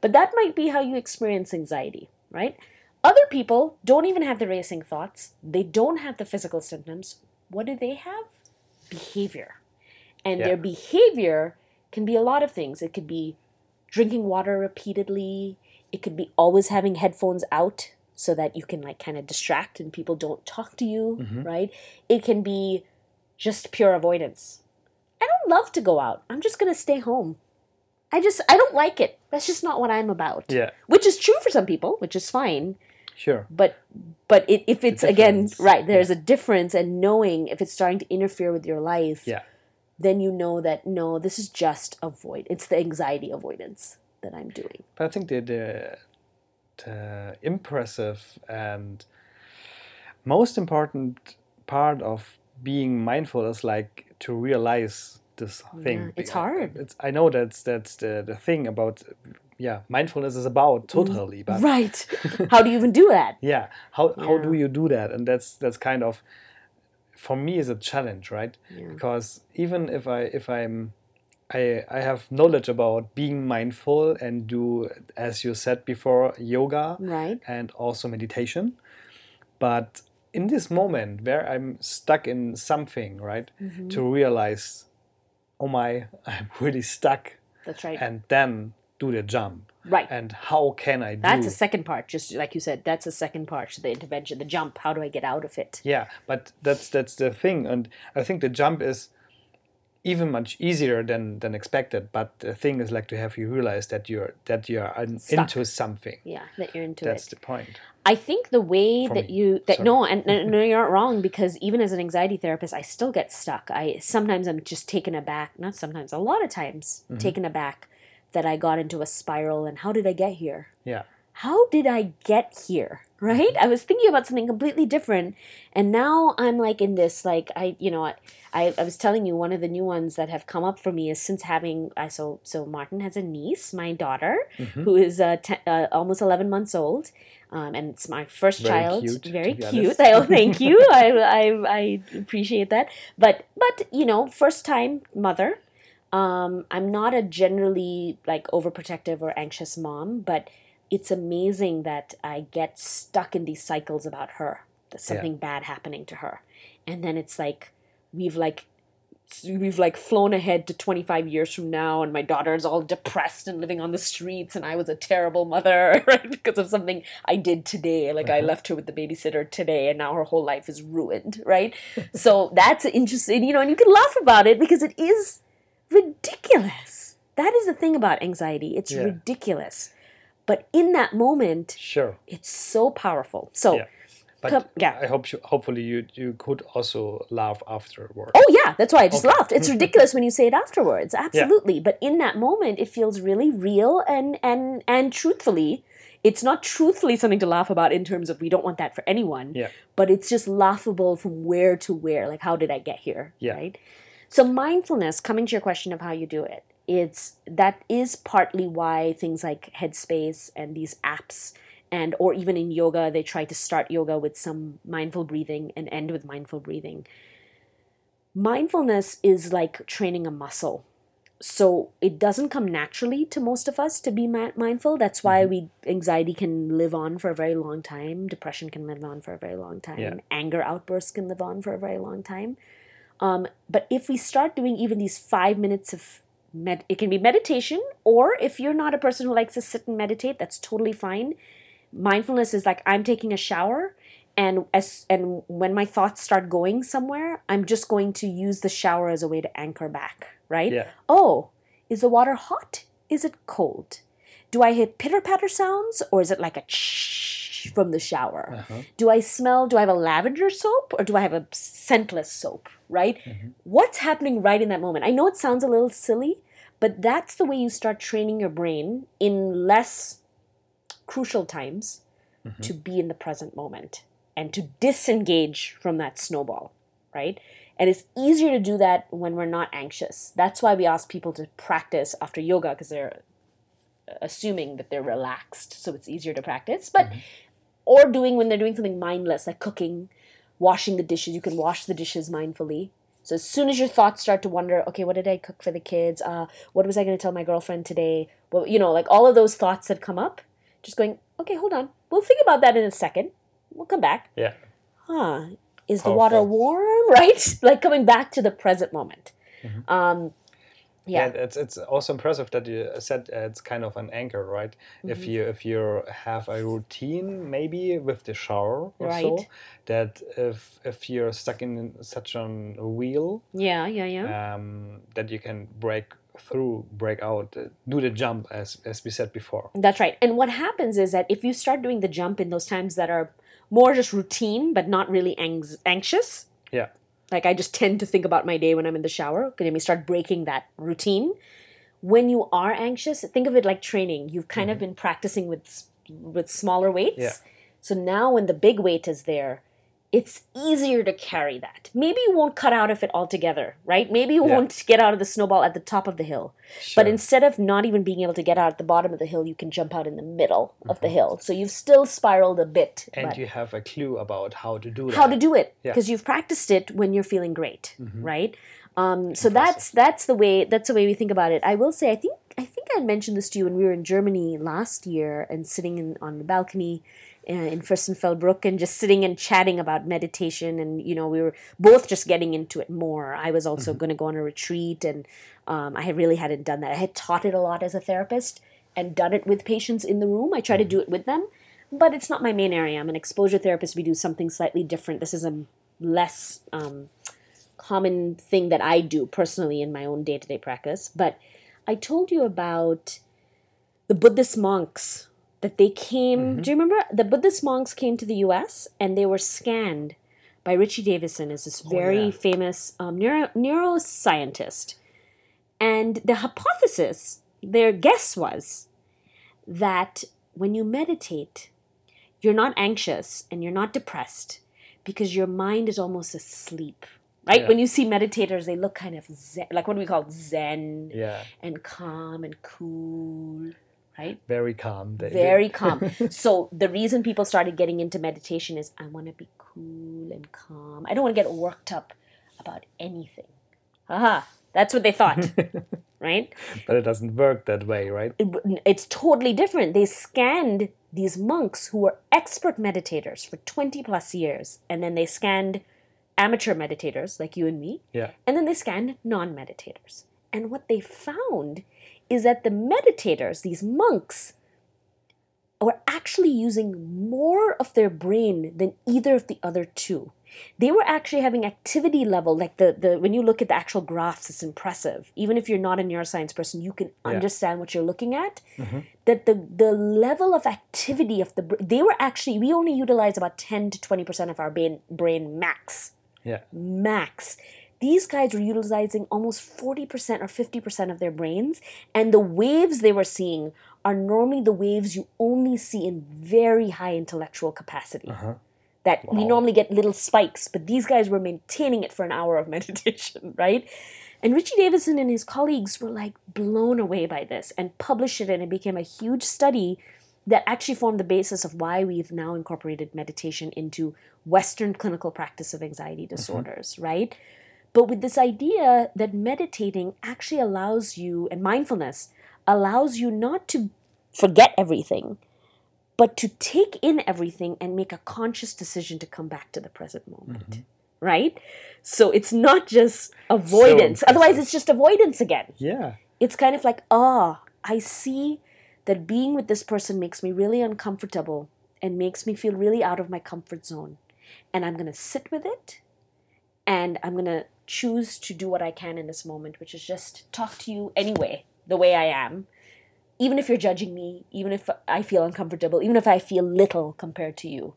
But that might be how you experience anxiety, right? Other people don't even have the racing thoughts. They don't have the physical symptoms. What do they have? Behavior. And Yeah. their behavior can be a lot of things. It could be drinking water repeatedly. It could be always having headphones out so that you can like kind of distract and people don't talk to you, Mm-hmm. right? It can be just pure avoidance. I don't love to go out. I'm just going to stay home. I just I don't like it. That's just not what I'm about. Yeah, Which is true for some people, which is fine sure. but but it, if it's again right there's a difference and knowing if it's starting to interfere with your life Yeah. then you know that no this is just avoid it's the anxiety avoidance that i'm doing But I think the, the the impressive and most important part of being mindful is like to realize this thing. Yeah, it's hard. It's I know that's that's the, the thing about yeah mindfulness is about totally, but right how do you even do that yeah how how do you do that? And that's that's kind of for me is a challenge, right? Yeah. Because even if I if I'm I, I have knowledge about being mindful and do, as you said before, yoga right and also meditation. But in this moment where I'm stuck in something, right, Mm-hmm. to realize, oh my, I'm really stuck, that's right and then do the jump. right And how can I do? that's a second part just like you said that's a second part to the intervention the jump how do i get out of it yeah, but that's that's the thing, and I think the jump is even much easier than than expected. But the thing is like to have you realize that you're that you're Stuck. into something. yeah that you're into it. That's it the point. I think the way For that me. you that Sorry. no and no, no you're not wrong because even as an anxiety therapist I still get stuck. I sometimes I'm just taken aback, not sometimes, a lot of times Mm-hmm. taken aback that I got into a spiral and how did I get here? Yeah. How did I get here? Right? I was thinking about something completely different and now I'm like in this like I you know I I was telling you one of the new ones that have come up for me is since having I so so Martin has a niece, my daughter, Mm-hmm. who is uh, te- uh, almost 11 months old. Um, and it's my first Very child. cute, Very cute. I, oh, thank you. I, I, I appreciate that. But, but you know, first time mother. Um, I'm not a generally like overprotective or anxious mom, but it's amazing that I get stuck in these cycles about her. That something bad happening to her, and then it's like we've like we've like flown ahead to 25 years from now and my daughter is all depressed and living on the streets and i was a terrible mother right because of something i did today. Like i left her with the babysitter today and now her whole life is ruined right? So that's interesting you know and you can laugh about it because it is ridiculous that is the thing about anxiety it's Yeah. ridiculous but in that moment Sure. it's so powerful so Yeah. But Come- yeah. I hope you, hopefully you you could also laugh afterwards. Oh yeah, that's why I just Okay. laughed. It's ridiculous when you say it afterwards. Absolutely. But in that moment it feels really real and and and truthfully, it's not truthfully something to laugh about in terms of we don't want that for anyone. Yeah. But it's just laughable from where to where. Like how did I get here? Yeah. Right? So mindfulness, coming to your question of how you do it, it's that is partly why things like Headspace and these apps and or even in yoga they try to start yoga with some mindful breathing and end with mindful breathing. Mindfulness is like training a muscle. So it doesn't come naturally to most of us to be mi- mindful. That's why mm-hmm. we anxiety can live on for a very long time. Depression can live on for a very long time. Yeah. anger outbursts can live on for a very long time um, but if we start doing even these five minutes of med- it can be meditation or if you're not a person who likes to sit and meditate that's totally fine. Mindfulness is like i'm taking a shower and as and when my thoughts start going somewhere i'm just going to use the shower as a way to anchor back right? Yeah. oh is the water hot? Is it cold do I hear pitter patter sounds or is it like a shh from the shower? Uh-huh. Do I smell, do I have a lavender soap or do I have a scentless soap, right? What's happening right in that moment? I know it sounds a little silly, but that's the way you start training your brain in less crucial times to be in the present moment and to disengage from that snowball, right? And it's easier to do that when we're not anxious. That's why we ask people to practice after yoga because they're assuming that they're relaxed, so it's easier to practice. But or doing when they're doing something mindless like cooking, washing the dishes, you can wash the dishes mindfully. So as soon as your thoughts start to wonder, okay, what did I cook for the kids? Uh, what was I going to tell my girlfriend today? Well, you know, like all of those thoughts that come up, just going, okay, hold on. We'll think about that in a second. We'll come back. Yeah. Huh? Is the water warm? Right? like coming back to the present moment. Um, yeah. And it's it's also impressive that you said it's kind of an anchor, right? If Mm-hmm. you if you have a routine, maybe with the shower or so, Right. that if if you're stuck in such a wheel, Yeah, yeah, yeah. um, that you can break through, break out, do the jump as as we said before. That's right. And what happens is that if you start doing the jump in those times that are more just routine but not really anx- anxious, Yeah. Like I just tend to think about my day when I'm in the shower, then we start breaking that routine. When you are anxious, think of it like training. You've kind of mm-hmm. been practicing with with smaller weights. Yeah. So now when the big weight is there, it's easier to carry that. Maybe you won't cut out of it altogether, right? Maybe you Yeah. won't get out of the snowball at the top of the hill. Sure. But instead of not even being able to get out at the bottom of the hill, you can jump out in the middle of the hill. So you've still spiraled a bit. Mm-hmm. and you have a clue about how to do that. how to do it Yeah. Mm-hmm. because you've practiced it when you're feeling great, right? Um, so that's that's the way that's the way we think about it. I will say, I think I think I mentioned this to you when we were in Germany last year and sitting in, on the balcony in Fürstenfeldbruck and just sitting and chatting about meditation and you know we were both just getting into it more. I was also going to go on a retreat and um, I really hadn't done that. I had taught it a lot as a therapist and done it with patients in the room. I try to do it with them, but it's not my main area. I'm an exposure therapist. We do something slightly different. This is a less um, common thing that I do personally in my own day to day practice. But I told you about the Buddhist monks that they came. Do you remember? The Buddhist monks came to the US and they were scanned by Richie Davidson, is this very yeah. famous um, neuro- neuroscientist. And the hypothesis, their guess was that when you meditate, you're not anxious and you're not depressed because your mind is almost asleep. Right? Yeah. When you see meditators, they look kind of zen, like what do we call it? zen Yeah, and calm and cool, right? very calm. They- Very calm. so the reason people started getting into meditation is I want to be cool and calm. I don't want to get worked up about anything. Aha, that's what they thought, right? but it doesn't work that way, right? it- it's totally different. They scanned these monks who were expert meditators for 20 plus years, and then they scanned amateur meditators like you and me, Yeah. and then they scanned non meditators. And what they found is that the meditators, these monks, were actually using more of their brain than either of the other two. They were actually having activity level, like the, the when you look at the actual graphs, it's impressive. Even if you're not a neuroscience person, you can Yeah. understand what you're looking at. Mm-hmm. That the the level of activity of the they were actually we only utilize about ten to twenty percent of our brain brain max Yeah. max. These guys were utilizing almost 40% or 50% of their brains, and the waves they were seeing are normally the waves you only see in very high intellectual capacity. Uh-huh. That we normally get little spikes, but these guys were maintaining it for an hour of meditation, right? And Richie Davidson and his colleagues were like blown away by this and published it, and it became a huge study that actually formed the basis of why we've now incorporated meditation into Western clinical practice of anxiety mm-hmm. disorders, right? But with this idea that meditating actually allows you, and mindfulness allows you not to forget everything, but to take in everything and make a conscious decision to come back to the present moment, right? So it's not just avoidance. Otherwise, it's just avoidance again Yeah. it's kind of like, ah, I see that being with this person makes me really uncomfortable and makes me feel really out of my comfort zone. And I'm going to sit with it and I'm going to choose to do what I can in this moment, which is just talk to you anyway, the way I am. even if you're judging me, even if I feel uncomfortable, even if I feel little compared to you,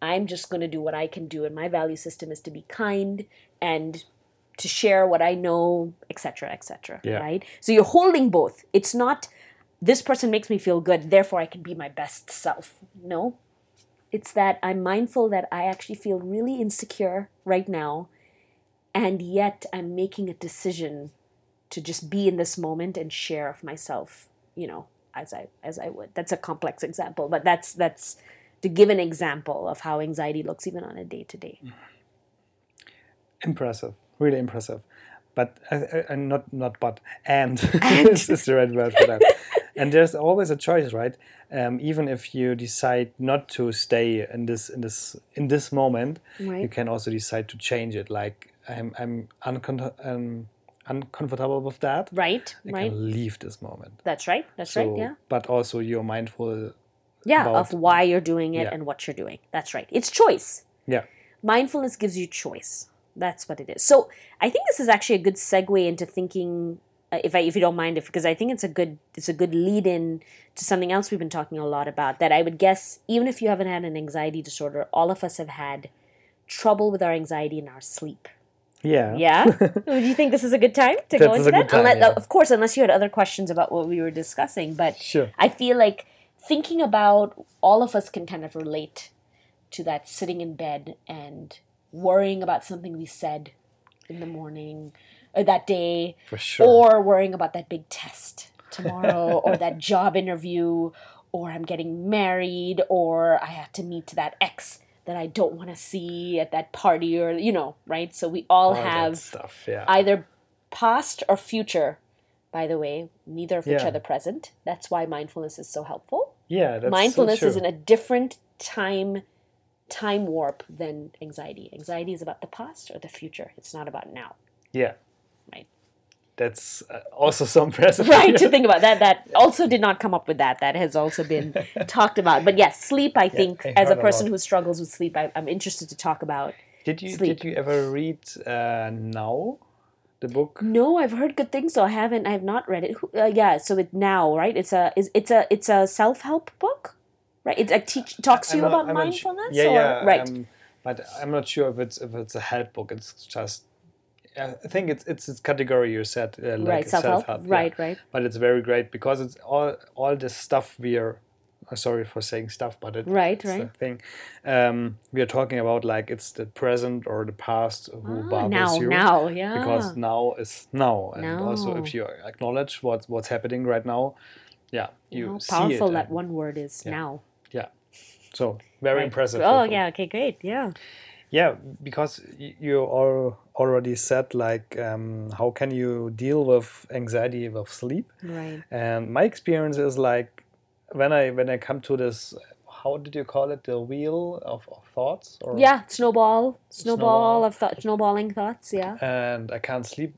I'm just going to do what I can do. And my value system is to be kind and to share what I know, etc., etc. Yeah. right? So you're holding both. It's not this person makes me feel good, therefore I can be my best self. No. It's that I'm mindful that I actually feel really insecure right now, and yet I'm making a decision to just be in this moment and share of myself, you know, as I as I would. That's a complex example, but that's that's to give an example of how anxiety looks even on a day to day. Impressive, really impressive. But uh, uh, not not but and, And. this is the right word for that. and there's always a choice, right? Um, even if you decide not to stay in this in this in this moment, you can also decide to change it. Like I'm I'm uncon- um, uncomfortable with that. Right, I right. can leave this moment. That's right. That's So, right. Yeah. But also you're mindful. Yeah, about- of why you're doing it Yeah. and what you're doing. That's right. It's choice. Yeah. Mindfulness gives you choice. That's what it is. So I think this is actually a good segue into thinking, uh, if I, if you don't mind, if because I think it's a good it's a good lead in to something else we've been talking a lot about. That I would guess, even if you haven't had an anxiety disorder, all of us have had trouble with our anxiety in our sleep. Yeah. Yeah. Would you think this is a good time to go into that? time, Unless- yeah. Of course, unless you had other questions about what we were discussing, but Sure. I feel like thinking about all of us can kind of relate to that sitting in bed and worrying about something we said in the morning or that day For sure. or worrying about that big test tomorrow or that job interview or I'm getting married or I have to meet that ex that I don't want to see at that party or you know, right? So we all, All have stuff. Yeah. either past or future. By the way, neither of which are the present. That's why mindfulness is so helpful. yeah. That's mindfulness so is in a different time time warp than anxiety. Anxiety is about the past or the future. It's not about now. Yeah. That's uh, also so impressive. Right to think about that. That also did not come up with that. That has also been talked about. But yes, sleep. I think I as a heard a person who struggles with sleep, I, I'm interested to talk about. Did you Sleep. did you ever read uh, Now, the book? No, I've heard good things, so I haven't. I have not read it. Uh, yeah, so it now right. It's a is it's a it's a self help book, right? It, it teach talks to I'm you not- about I'm mindfulness. yeah, or, yeah. right. Um, but I'm not sure if it's if it's a help book. It's just. I think it's it's this category you said, uh, like right, self help. self-help, yeah. Right, right. But it's very great because it's all all the stuff we are. uh, Sorry for saying stuff, but it, Right, it's right. thing. Um, we are talking about like it's the present or the past who Ah, bothers now, you. now, yeah. because now is now and also if you acknowledge what's what's happening right now yeah you How see powerful that and- one word is yeah. now. Yeah. So very Right. impressive Oh yeah. Okay. Great. Yeah. yeah because you all already said like um, how can you deal with anxiety with sleep Right. and my experience is like when i when i come to this how did you call it the wheel of, of thoughts or Yeah. Snowball. Snowball, Snowball. of thought. Snowballing thoughts. Yeah. and i can't sleep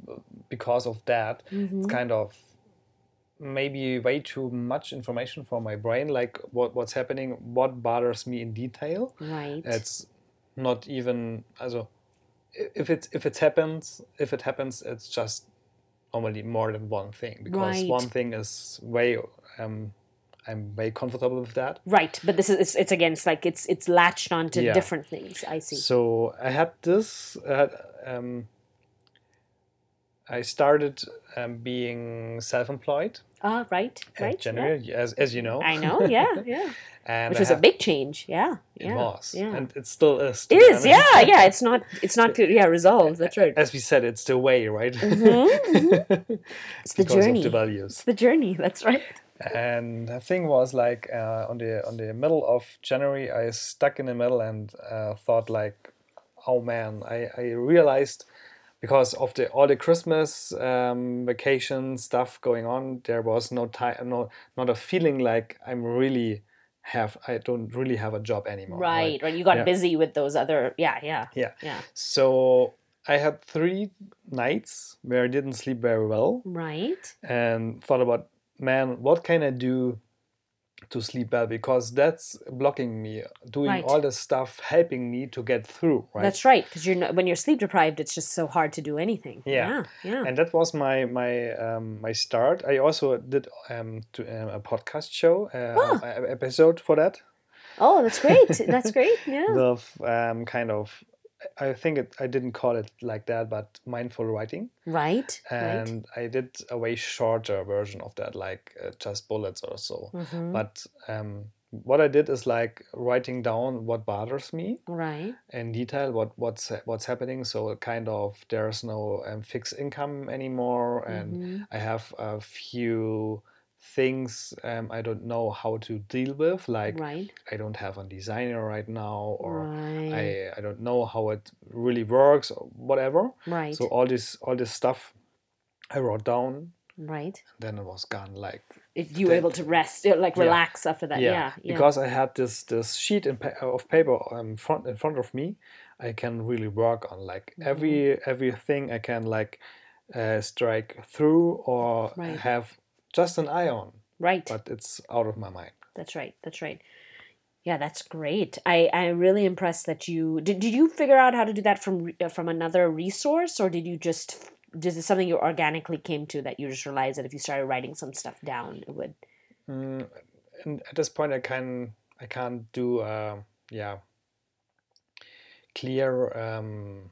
because of that Mhm. it's kind of maybe way too much information for my brain like what what's happening what bothers me in detail Right. it's not even also if it's if it happens if it happens it's just normally more than one thing because Right. one thing is way um i'm way comfortable with that right. But this is it's, it's again. It's like it's it's latched onto Yeah. different things. I see. so i had this I had, um i started um, being self-employed Ah. right. in Right. yeah. january as, as you know I know. Yeah. Yeah. and Which I was a big change. Yeah. It Yeah. was, Yeah. and it still is. to It is. honest. Yeah. Yeah. It's not. It's not. Yeah. Resolved. That's right. As we said, it's the way, right? Mhm, It's the because of journey. the It's the journey. That's right. And the thing was like uh, on the on the middle of January, I stuck in the middle and uh, thought like, oh man, I I realized because of the all the Christmas um, vacation stuff going on, there was no time, no not a feeling like I'm really have I don't really have a job anymore. Right. Right. You got Yeah. busy with those other. Yeah. Yeah. Yeah. Yeah. So I had three nights where I didn't sleep very well Right. and thought about, man, what can I do to sleep well because that's blocking me doing Right. all the stuff helping me to get through right That's right, because you're not, when you're sleep deprived, it's just so hard to do anything. Yeah. yeah, yeah. and that was my my um, my start i also did um, to, um, a podcast show uh, Oh. episode for that oh, that's great. That's great. Yeah. with um, kind of i think it, i didn't call it like that but mindful writing right. right. and i did a way shorter version of that like uh, just bullets or so Mhm. but um, what i did is like writing down what bothers me Right. in detail what what's what's happening so kind of there's no um, fixed income anymore and Mhm. i have a few things um, i don't know how to deal with like Right. i don't have a designer right now or right. I, I don't know how it really works or whatever right. so all this all this stuff i wrote down right. then it was gone like It, you were able to rest, uh, like Yeah. relax after that. Yeah. Yeah. because I had this this sheet in pa- of paper um, front in front of me, I can really work on like Mm-hmm. every everything I can like uh, strike through or Right. have just an eye on, right. but it's out of my mind. That's right. That's right. Yeah, that's great. I I'm really impressed that you did. Did you figure out how to do that from uh, from another resource, or did you just is it something you organically came to that you just realized that if you started writing some stuff down, it would? Mm, and at this point, I can I can't do uh, yeah clear, um,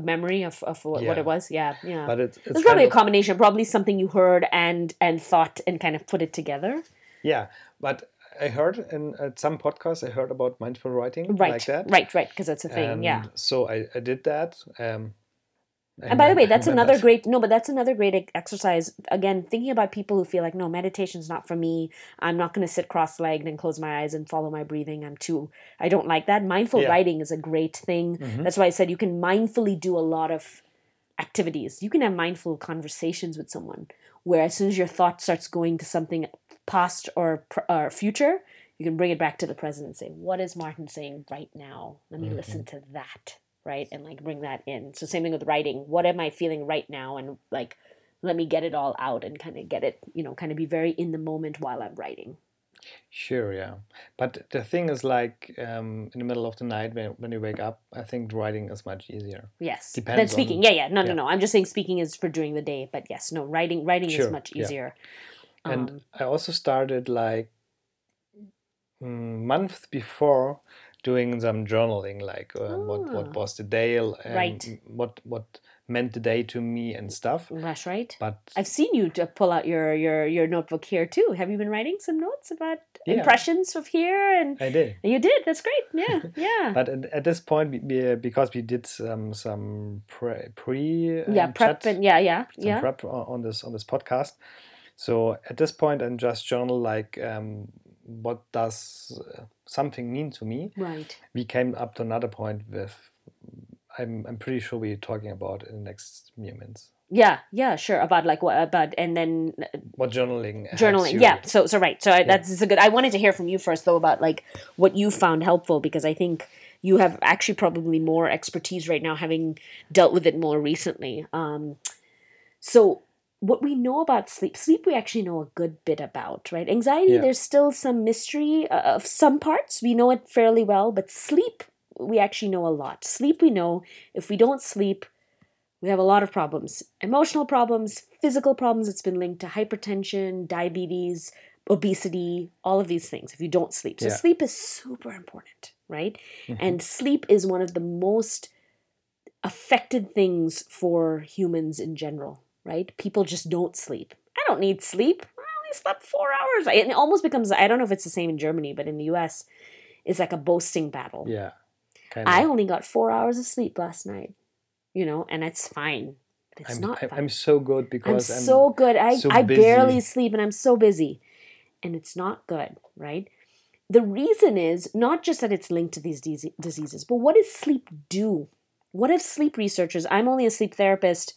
memory of, of what, what it was, yeah, yeah. but it's it's it's probably a combination, probably something you heard and and thought and kind of put it together. yeah, but. I heard in at some podcasts I heard about mindful writing Right, like that. right, right, because that's a thing. yeah. So I, I did that. Um, And by the way, that's another great no, but that's another great exercise. Again, thinking about people who feel like no, meditation's not for me. I'm not going to sit cross-legged and close my eyes and follow my breathing. I'm too I don't like that. Mindful Yeah. writing is a great thing. Mhm. That's why I said you can mindfully do a lot of activities. You can have mindful conversations with someone where as soon as your thought starts going to something past or pr- or future, you can bring it back to the present and say, "What is Martin saying right now? Let me listen to that." Right? And like bring that in. So same thing with writing. What am I feeling right now and like let me get it all out and kind of get it, you know, kind of be very in the moment while I'm writing. Sure, yeah. But the thing is, like um, in the middle of the night when, when you wake up, I think writing is much easier. Yes. Depends then speaking. on- yeah, yeah. No, no, yeah. no. I'm just saying speaking is for during the day, but yes, no, writing writing Sure, is much yeah. easier. And Um, I also started like mm, months before doing some journaling, like uh, what Ah. what was the day, and Right. what what meant the day to me and stuff. That's right. But I've seen you to pull out your your your notebook here too. Have you been writing some notes about Yeah. impressions of here? And I did. you did. That's great. Yeah, yeah. But at, at this point, we- because we did some some pre, pre yeah, um, prep chat, and yeah, yeah, some yeah. prep on this on this podcast. So at this point, I'm just journal like um, what does uh, something mean to me. Right. We came up to another point with. I'm I'm pretty sure we're talking about in the next few minutes. Yeah, yeah, sure. About like what about and then uh, What journaling? journaling. Yeah. So so right. So I, that's a good. I wanted to hear from you first though about like what you found helpful because I think you have actually probably more expertise right now having dealt with it more recently. Um, so what we know about sleep, sleep we actually know a good bit about, right? Anxiety, Yeah. there's still some mystery uh, of some parts. We know it fairly well, but sleep we actually know a lot. Sleep we know if we don't sleep we have a lot of problems emotional problems, physical problems. It's been linked to hypertension, diabetes, obesity, all of these things if you don't sleep. So, Yeah. sleep is super important, right? Mhm. And sleep is one of the most affected things for humans in general, right? People just don't sleep. I don't need sleep. I only slept four hours. And it almost becomes, I don't know if it's the same in Germany, but in the US, it's like a boasting battle. Yeah. Kind I only got four hours of sleep last night, you know, and it's fine. It's I'm, not I'm, fine. I'm so good I'm because I'm, so good. I, so I barely sleep and I'm so busy. And it's not good, right? The reason is not just that it's linked to these dise- diseases, but what does sleep do? What have sleep researchers? I'm only a sleep therapist.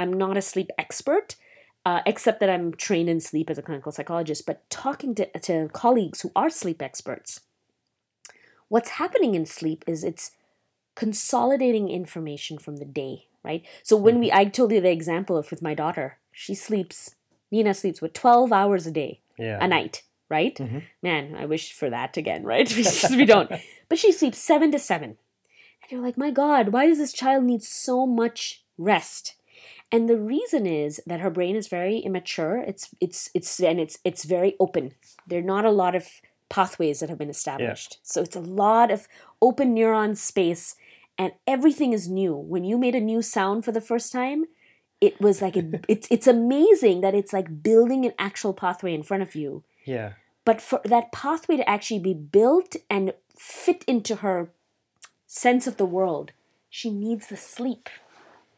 I'm not a sleep expert, uh, except that I'm trained in sleep as a clinical psychologist. But talking to, to colleagues who are sleep experts, what's happening in sleep is it's consolidating information from the day, right? So when we, I told you the example of with my daughter, she sleeps, Nina sleeps with 12 hours a day, yeah. a night, right? Mhm. Man, I wish for that again, right? we don't. But she sleeps seven to seven. And you're like, my God, why does this child need so much rest? And the reason is that her brain is very immature. It's it's it's and it's it's very open. There are not a lot of pathways that have been established. So it's a lot of open neuron space and everything is new. When you made a new sound for the first time, it was like a, it's it's amazing that it's like building an actual pathway in front of you Yeah. but for that pathway to actually be built and fit into her sense of the world she needs the sleep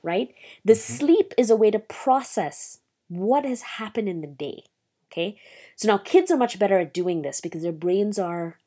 right the sleep is a way to process what has happened in the day okay so now kids are much better at doing this because their brains are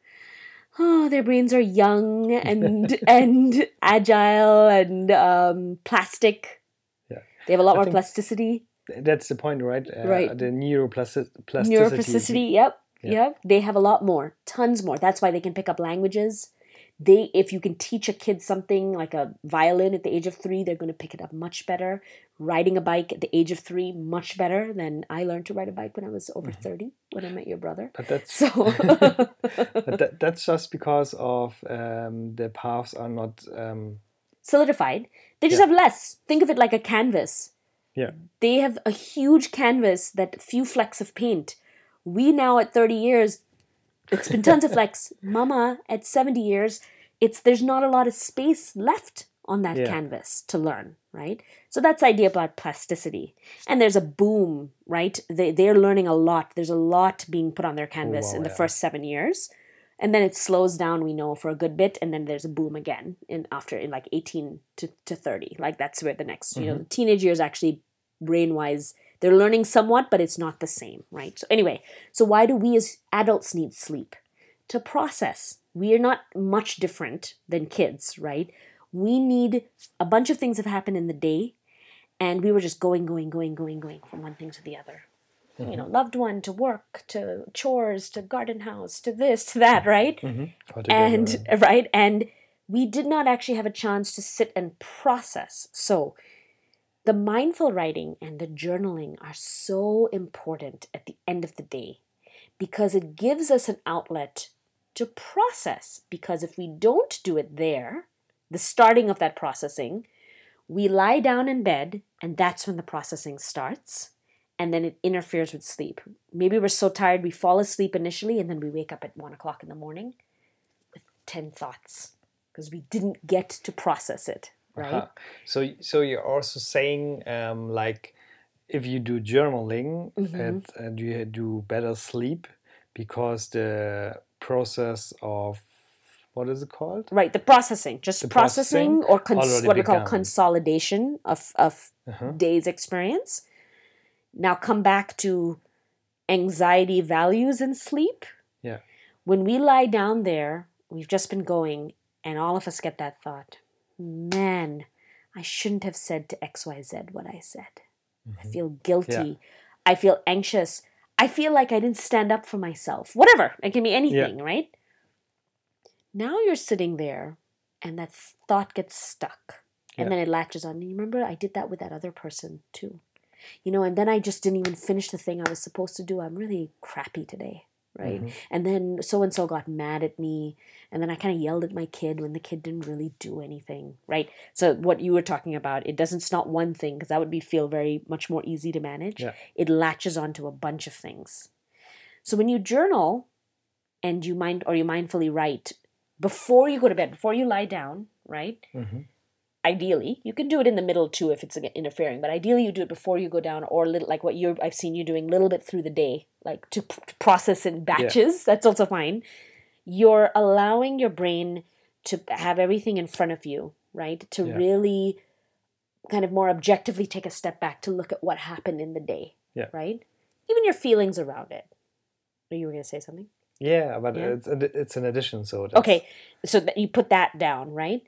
oh their brains are young and and agile and um, plastic Yeah. they have a lot I more plasticity That's the point, right? Uh, Right. The neuroplasticity. neuroplasticity yep Yeah. yep they have a lot more tons more that's why they can pick up languages they if you can teach a kid something like a violin at the age of three they're going to pick it up much better riding a bike at the age of three much better than i learned to ride a bike when i was over 30 when i met your brother But that's so but that, that's just because of um, the paths are not. Um, solidified they just Yeah. have less think of it like a canvas Yeah. they have a huge canvas that few flecks of paint we now at 30 years it's been tons of flecks mama at 70 years it's there's not a lot of space left on that Yeah. canvas to learn right? So that's the idea about plasticity. And there's a boom right? They, they're learning a lot. There's a lot being put on their canvas in the yeah. first seven years. And then it slows down we know for a good bit and then there's a boom again in after in like 18 to, to 30 like that's where the next you know the teenage years actually brain wise they're learning somewhat but it's not the same right? So anyway so why do we as adults need sleep? To process. We are not much different than kids right? We need a bunch of things have happened in the day and we were just going going going going going from one thing to the other. You mm-hmm. know loved one to work to chores to garden house to this to that right? Mm-hmm. Altogether, and right? And we did not actually have a chance to sit and process. So the mindful writing and the journaling are so important at the end of the day because it gives us an outlet to process. Because if we don't do it there the starting of that processing we lie down in bed and that's when the processing starts and then it interferes with sleep. Maybe we're so tired we fall asleep initially and then we wake up at one o'clock in the morning with 10 thoughts because we didn't get to process it right Uh-huh. So, so you're also saying, um, like, if you do journaling, Mm-hmm. it, and you do better sleep because the process of what is it called? right the processing just The processing, processing or cons- what we call consolidation of, of Uh-huh. day's experience now come back to anxiety values and sleep Yeah. when we lie down there we've just been going and all of us get that thought man i shouldn't have said to xyz what i said. I mm-hmm. feel guilty. I feel anxious. I feel like i didn't stand up for myself. Whatever. It can be anything right? Now you're sitting there and that thought gets stuck and Yeah. then it latches on. You remember i did that with that other person too. You know and then i just didn't even finish the thing i was supposed to do. I'm really crappy today right? And then so and so got mad at me and then i kind of yelled at my kid when the kid didn't really do anything right? So what you were talking about it doesn't it's not one thing because that would be feel very much more easy to manage. Yeah. it latches onto a bunch of things. So when you journal and you mind or you mindfully write before you go to bed before you lie down right? Mhm. Ideally you can do it in the middle too if it's interfering but ideally you do it before you go down or little like what you're i've seen you doing a little bit through the day like to, p- to process in batches that's also fine you're allowing your brain to have everything in front of you right to Yeah. really kind of more objectively take a step back to look at what happened in the day Yeah. right even your feelings around it are you going to say something Yeah, but Yeah. it's it's an addition. So Okay, so that you put that down, right?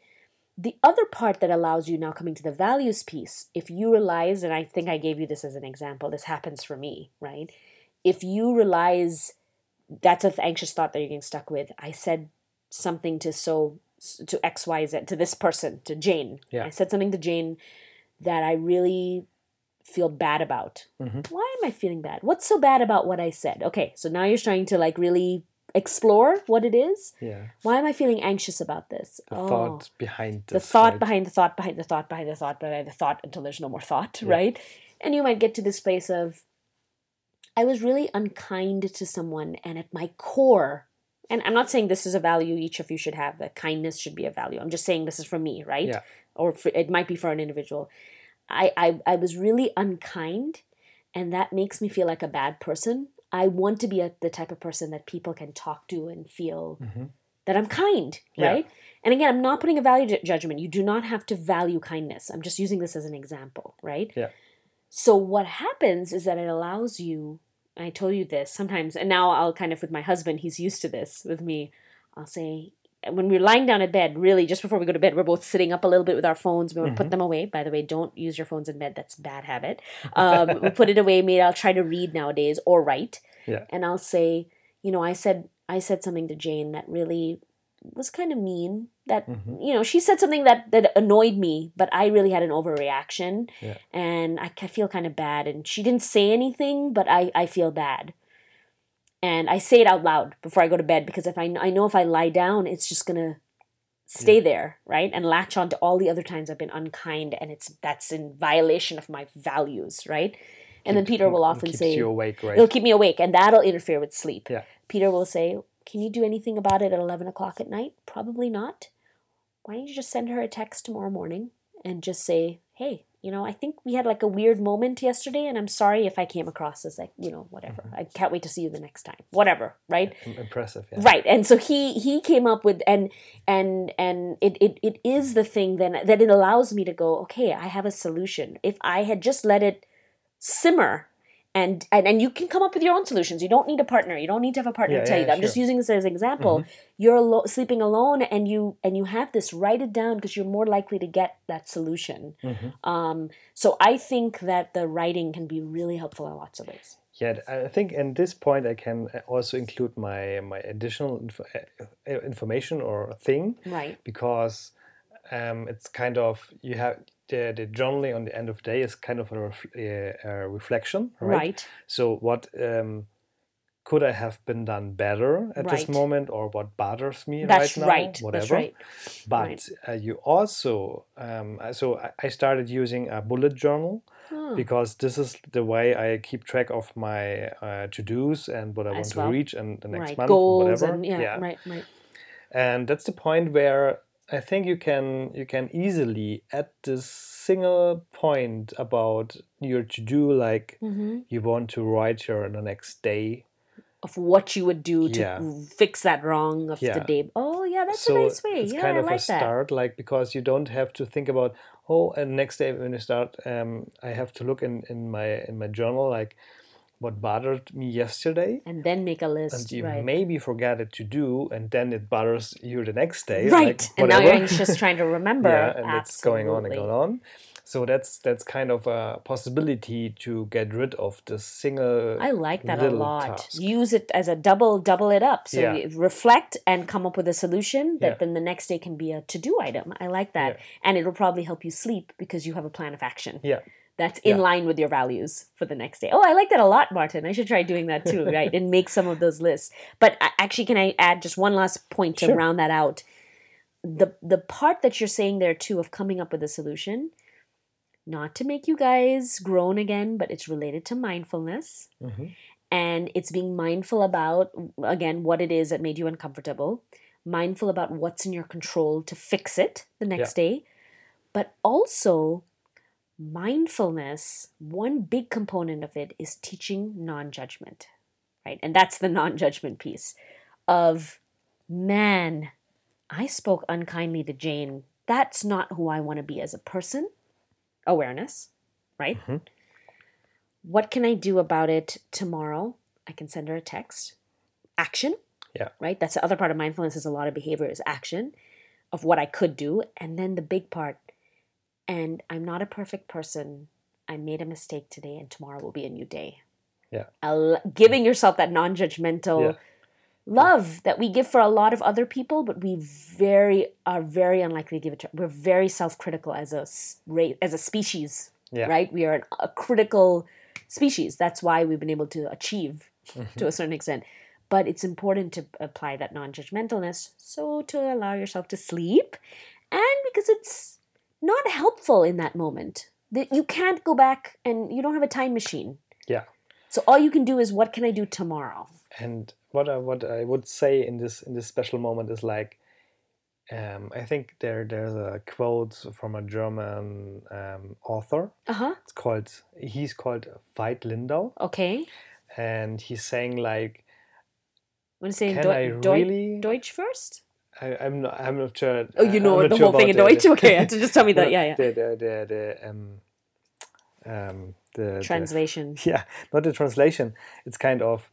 The other part that allows you now coming to the values piece, if you realize, and I think I gave you this as an example, this happens for me, right? If you realize that's an anxious thought that you're getting stuck with, I said something to so to X Y Z to this person to Jane. Yeah. I said something to Jane that I really feel bad about. Mhm. Why am I feeling bad? What's so bad about what I said? Okay, so now you're trying to like really explore what it is. Yeah. Why am I feeling anxious about this? The Oh, thought behind the thought right? behind the thought behind the thought behind the thought behind the thought until there's no more thought, Yeah. right? And you might get to this place of I was really unkind to someone and at my core and I'm not saying this is a value each of you should have that kindness should be a value. I'm just saying this is for me, right? Yeah. Or for, it might be for an individual. I, I I was really unkind and that makes me feel like a bad person. I want to be a, the type of person that people can talk to and feel Mhm. that I'm kind, Yeah. right? And again, I'm not putting a value ju- judgment. You do not have to value kindness. I'm just using this as an example, right? Yeah. So what happens is that it allows you. I told you this sometimes, and now I'll kind of with my husband. He's used to this with me. I'll say when we're lying down in bed, really just before we go to bed, we're both sitting up a little bit with our phones. We to put them away. By the way, don't use your phones in bed. That's a bad habit. Um, we put it away. Maybe I'll try to read nowadays or write. Yeah. And I'll say, you know, I said I said something to Jane that really was kind of mean. That Mhm. you know, she said something that that annoyed me, but I really had an overreaction, Yeah. and I ca- feel kind of bad. And she didn't say anything, but I I feel bad. And I say it out loud before I go to bed because if I, I know if I lie down, it's just gonna stay there, right? And latch on to all the other times I've been unkind, and it's that's in violation of my values, right? And then Peter will often keeps say, you awake, right? It'll keep me awake, and that'll interfere with sleep. Yeah. Peter will say, Can you do anything about it at 11 o'clock at night? Probably not. Why don't you just send her a text tomorrow morning and just say, Hey, you know, I think we had like a weird moment yesterday, and I'm sorry if I came across as like, you know, whatever. Mm-hmm. I can't wait to see you the next time. Whatever, right? Impressive, yeah. Right. And so he he came up with and and and it, it it is the thing then that it allows me to go, okay, I have a solution. If I had just let it simmer and and, and you can come up with your own solutions. You don't need a partner. You don't need to have a partner Yeah, to tell you yeah, that. I'm just using this as an example. You're alo- sleeping alone and you and you have this write it down because you're more likely to get that solution. Mhm. Um, so I think that the writing can be really helpful in lots of ways. Yeah, I think in this point I can uh, also include my my additional info, uh, information or thing Right. because um, it's kind of you have the, the journaling on the end of the day is kind of a, ref, uh, a reflection, right? Right. So what um, could I have been done better at this moment, or what bothers me That's right now? right. Whatever. That's right. But Right. uh, you also um, uh, so I- started using a bullet journal Oh, because this is the way I keep track of my uh, to dos and what I want As to reach and the next right. month, Goals whatever. and yeah, right, right. And that's the point where I think you can you can easily at this single point about your to do, like hmm you want to write your the next day. Of what you would do to Yeah. fix that wrong of the day. Oh, yeah, that's so a nice way. it's yeah, kind I of like a that. start, like because you don't have to think about oh, and next day when you start, um, I have to look in in my in my journal like what bothered me yesterday. And then make a list. and you right. maybe forget it to do, and then it bothers you the next day. right. like, and now you're just trying to remember. yeah, and it's going on and going on. So that's that's kind of a possibility to get rid of the single. I like that a lot. task. Use it as a double, double it up. So Yeah. you reflect and come up with a solution that Yeah. then the next day can be a to do item. I like that. Yeah. And it'll probably help you sleep because you have a plan of action. Yeah. That's in Yeah. line with your values for the next day. Oh, I like that a lot, Martin. I should try doing that too, right? And make some of those lists. But actually, can I add just one last point to Sure. round that out? The the part that you're saying there too of coming up with a solution, not to make you guys groan again, but it's related to mindfulness Mhm. and it's being mindful about again what it is that made you uncomfortable mindful about what's in your control to fix it the next day but also mindfulness one big component of it is teaching non-judgment right and that's the non-judgment piece of man i spoke unkindly to jane that's not who i want to be as a person awareness right Mhm. what can I do about it tomorrow? I can send her a text. Action. Yeah. Right? That's the other part of mindfulness is a lot of behavior is action of what I could do. And then the big part, and I'm not a perfect person. I made a mistake today and tomorrow will be a new day. Yeah. Al- giving yourself that non-judgmental Yeah. love that we give for a lot of other people, but we very are very unlikely to give it to we're very self-critical as a ra- as a species Yeah. right? We are an, a critical species. That's why we've been able to achieve Mm-hmm. to a certain extent. But it's important to apply that non judgmentalness so to allow yourself to sleep and because it's not helpful in that moment. That you can't go back and you don't have a time machine. Yeah. So all you can do is what can I do tomorrow? And what I, what I would say in this in this special moment is like, um, I think there there's a quote from a German um, author. Uh huh. It's called he's called Veit Lindau, Okay. and he's saying like, Want to say can I really? Deutsch first? I, I'm not. I'm not sure. Oh, you know the sure whole thing in the- Deutsch? Okay, just tell me that. Yeah, yeah. The the the, the um um the, the Translation. yeah not the translation. It's kind of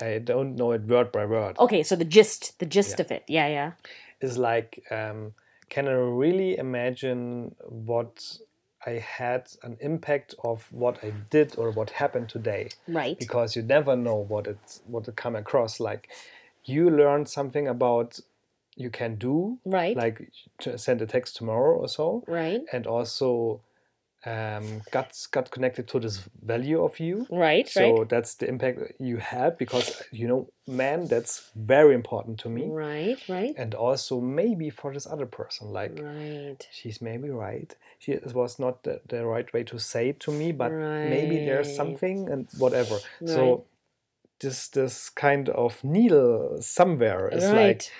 I don't know it word by word. Okay, so the gist, the gist Yeah. of it. Yeah, yeah. is like um, can i really imagine what i had an impact of what i did or what happened today Right. because you never know what it's what it come across like you learn something about you can do Right. like to send a text tomorrow or so right. and also um, got got connected to this value of you Right. so right. that's the impact you had because you know man that's very important to me Right. Right. and also maybe for this other person like Right. she's maybe right she it was not the, the right way to say it to me but maybe there's something and whatever Right. so this this kind of needle somewhere is like right.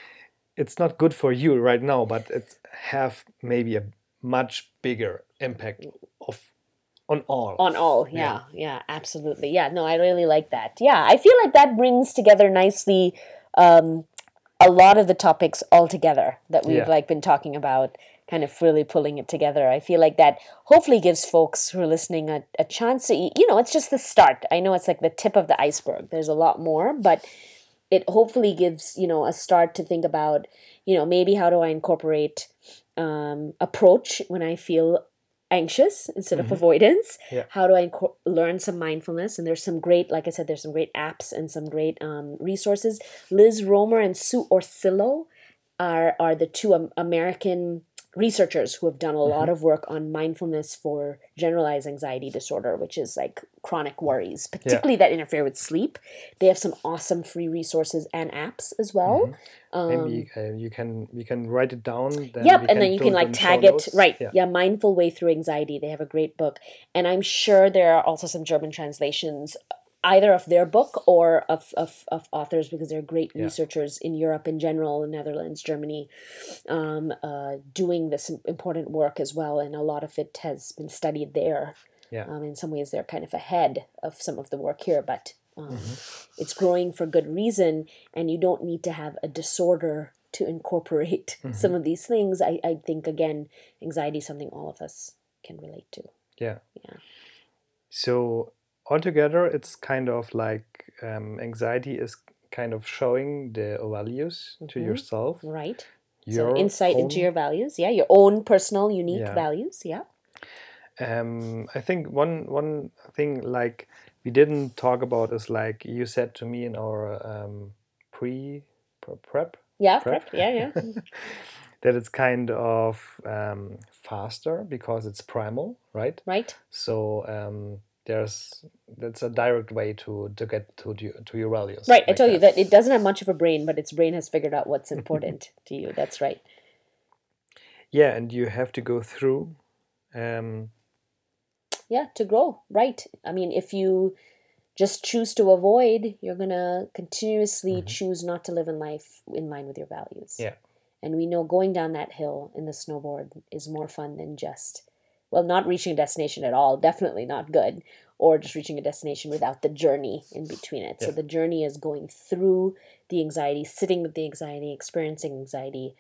It's not good for you right now but it have maybe a much bigger impact of on all. On all yeah, yeah. absolutely. Yeah no i really like that. Yeah i feel like that brings together nicely um, a lot of the topics all together that we've Yeah. like been talking about kind of really pulling it together. I feel like that hopefully gives folks who are listening a, a chance to you know it's just the start. I know it's like the tip of the iceberg. There's a lot more but it hopefully gives you know a start to think about you know maybe how do i incorporate um, approach when i feel anxious instead of avoidance? Yeah. how do i learn some mindfulness? And there's some great like i said there's some great apps and some great um, resources. Liz Roemer and sue orsillo are are the two um, american researchers who have done a lot of work on mindfulness for generalized anxiety disorder which is like chronic worries particularly that interfere with sleep they have some awesome free resources and apps as well maybe uh, you can you can write it down then Yep, and then you can like tag it notes. right. yeah Yeah. mindful way through anxiety. They have a great book, and I'm sure there are also some German translations, either of their book or of of, of authors because they're great researchers in Europe in general, Netherlands, Germany, um, uh, doing this important work as well, and a lot of it has been studied there. Yeah. Um, in some ways, they're kind of ahead of some of the work here, but um, Mm-hmm. it's growing for good reason, and you don't need to have a disorder to incorporate Mm-hmm. some of these things. I, I think again, anxiety is something all of us can relate to. yeah Yeah. so altogether it's kind of like um, anxiety is kind of showing the values to Mhm. yourself Right. your so insight own- into your values. Yeah, your own personal, unique Yeah. values. Yeah. um, i think one one thing like we didn't talk about is like you said to me in our um, pre pre- prep Yeah. Prep? Prep. Yeah. Yeah. that it's kind of um, faster because it's primal right right. so um, there's that's a direct way to to get to to your values Right. I tell told you that it doesn't have much of a brain, but its brain has figured out what's important to you. That's right. yeah and you have to go through um, Yeah, to grow. Right. I mean, if you just choose to avoid, you're going to continuously choose not to live in life in line with your values. Yeah. And we know going down that hill in the snowboard is more fun than just, well, not reaching a destination at all, definitely not good, or just reaching a destination without the journey in between it. So the journey is going through the anxiety, sitting with the anxiety, experiencing anxiety,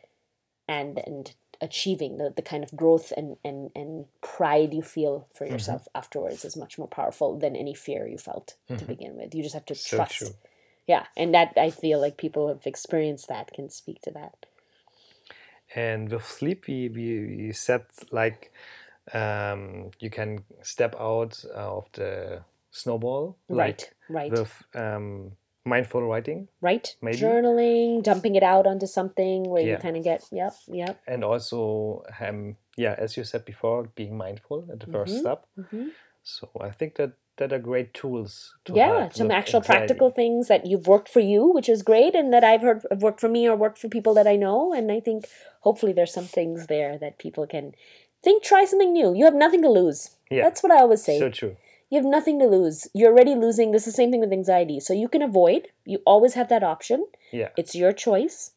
and and achieving the, the kind of growth and, and, and pride you feel for Mm-hmm. yourself afterwards is much more powerful than any fear you felt to begin with. You just have to Mm-hmm. So trust. true. Yeah, and that I feel like people who have experienced that can speak to that. and with sleep we, we, we said like um, you can step out uh, of the snowball like right, right. with um, mindful writing, right? Maybe. Journaling, dumping it out onto something where you kind of get, yep, yep. and also um, yeah, as you said before, being mindful at the 1st Mhm. step. hmm So I think that that are great tools. To Yeah, some actual anxiety. practical things that you've worked for you, which is great, and that I've heard have worked for me or worked for people that I know. And I think hopefully there's some things there that people can think, try something new. You have nothing to lose. Yeah. That's what I always say. So true. You have nothing to lose. You're already losing. This is the same thing with anxiety. So you can avoid. You always have that option. Yeah. It's your choice.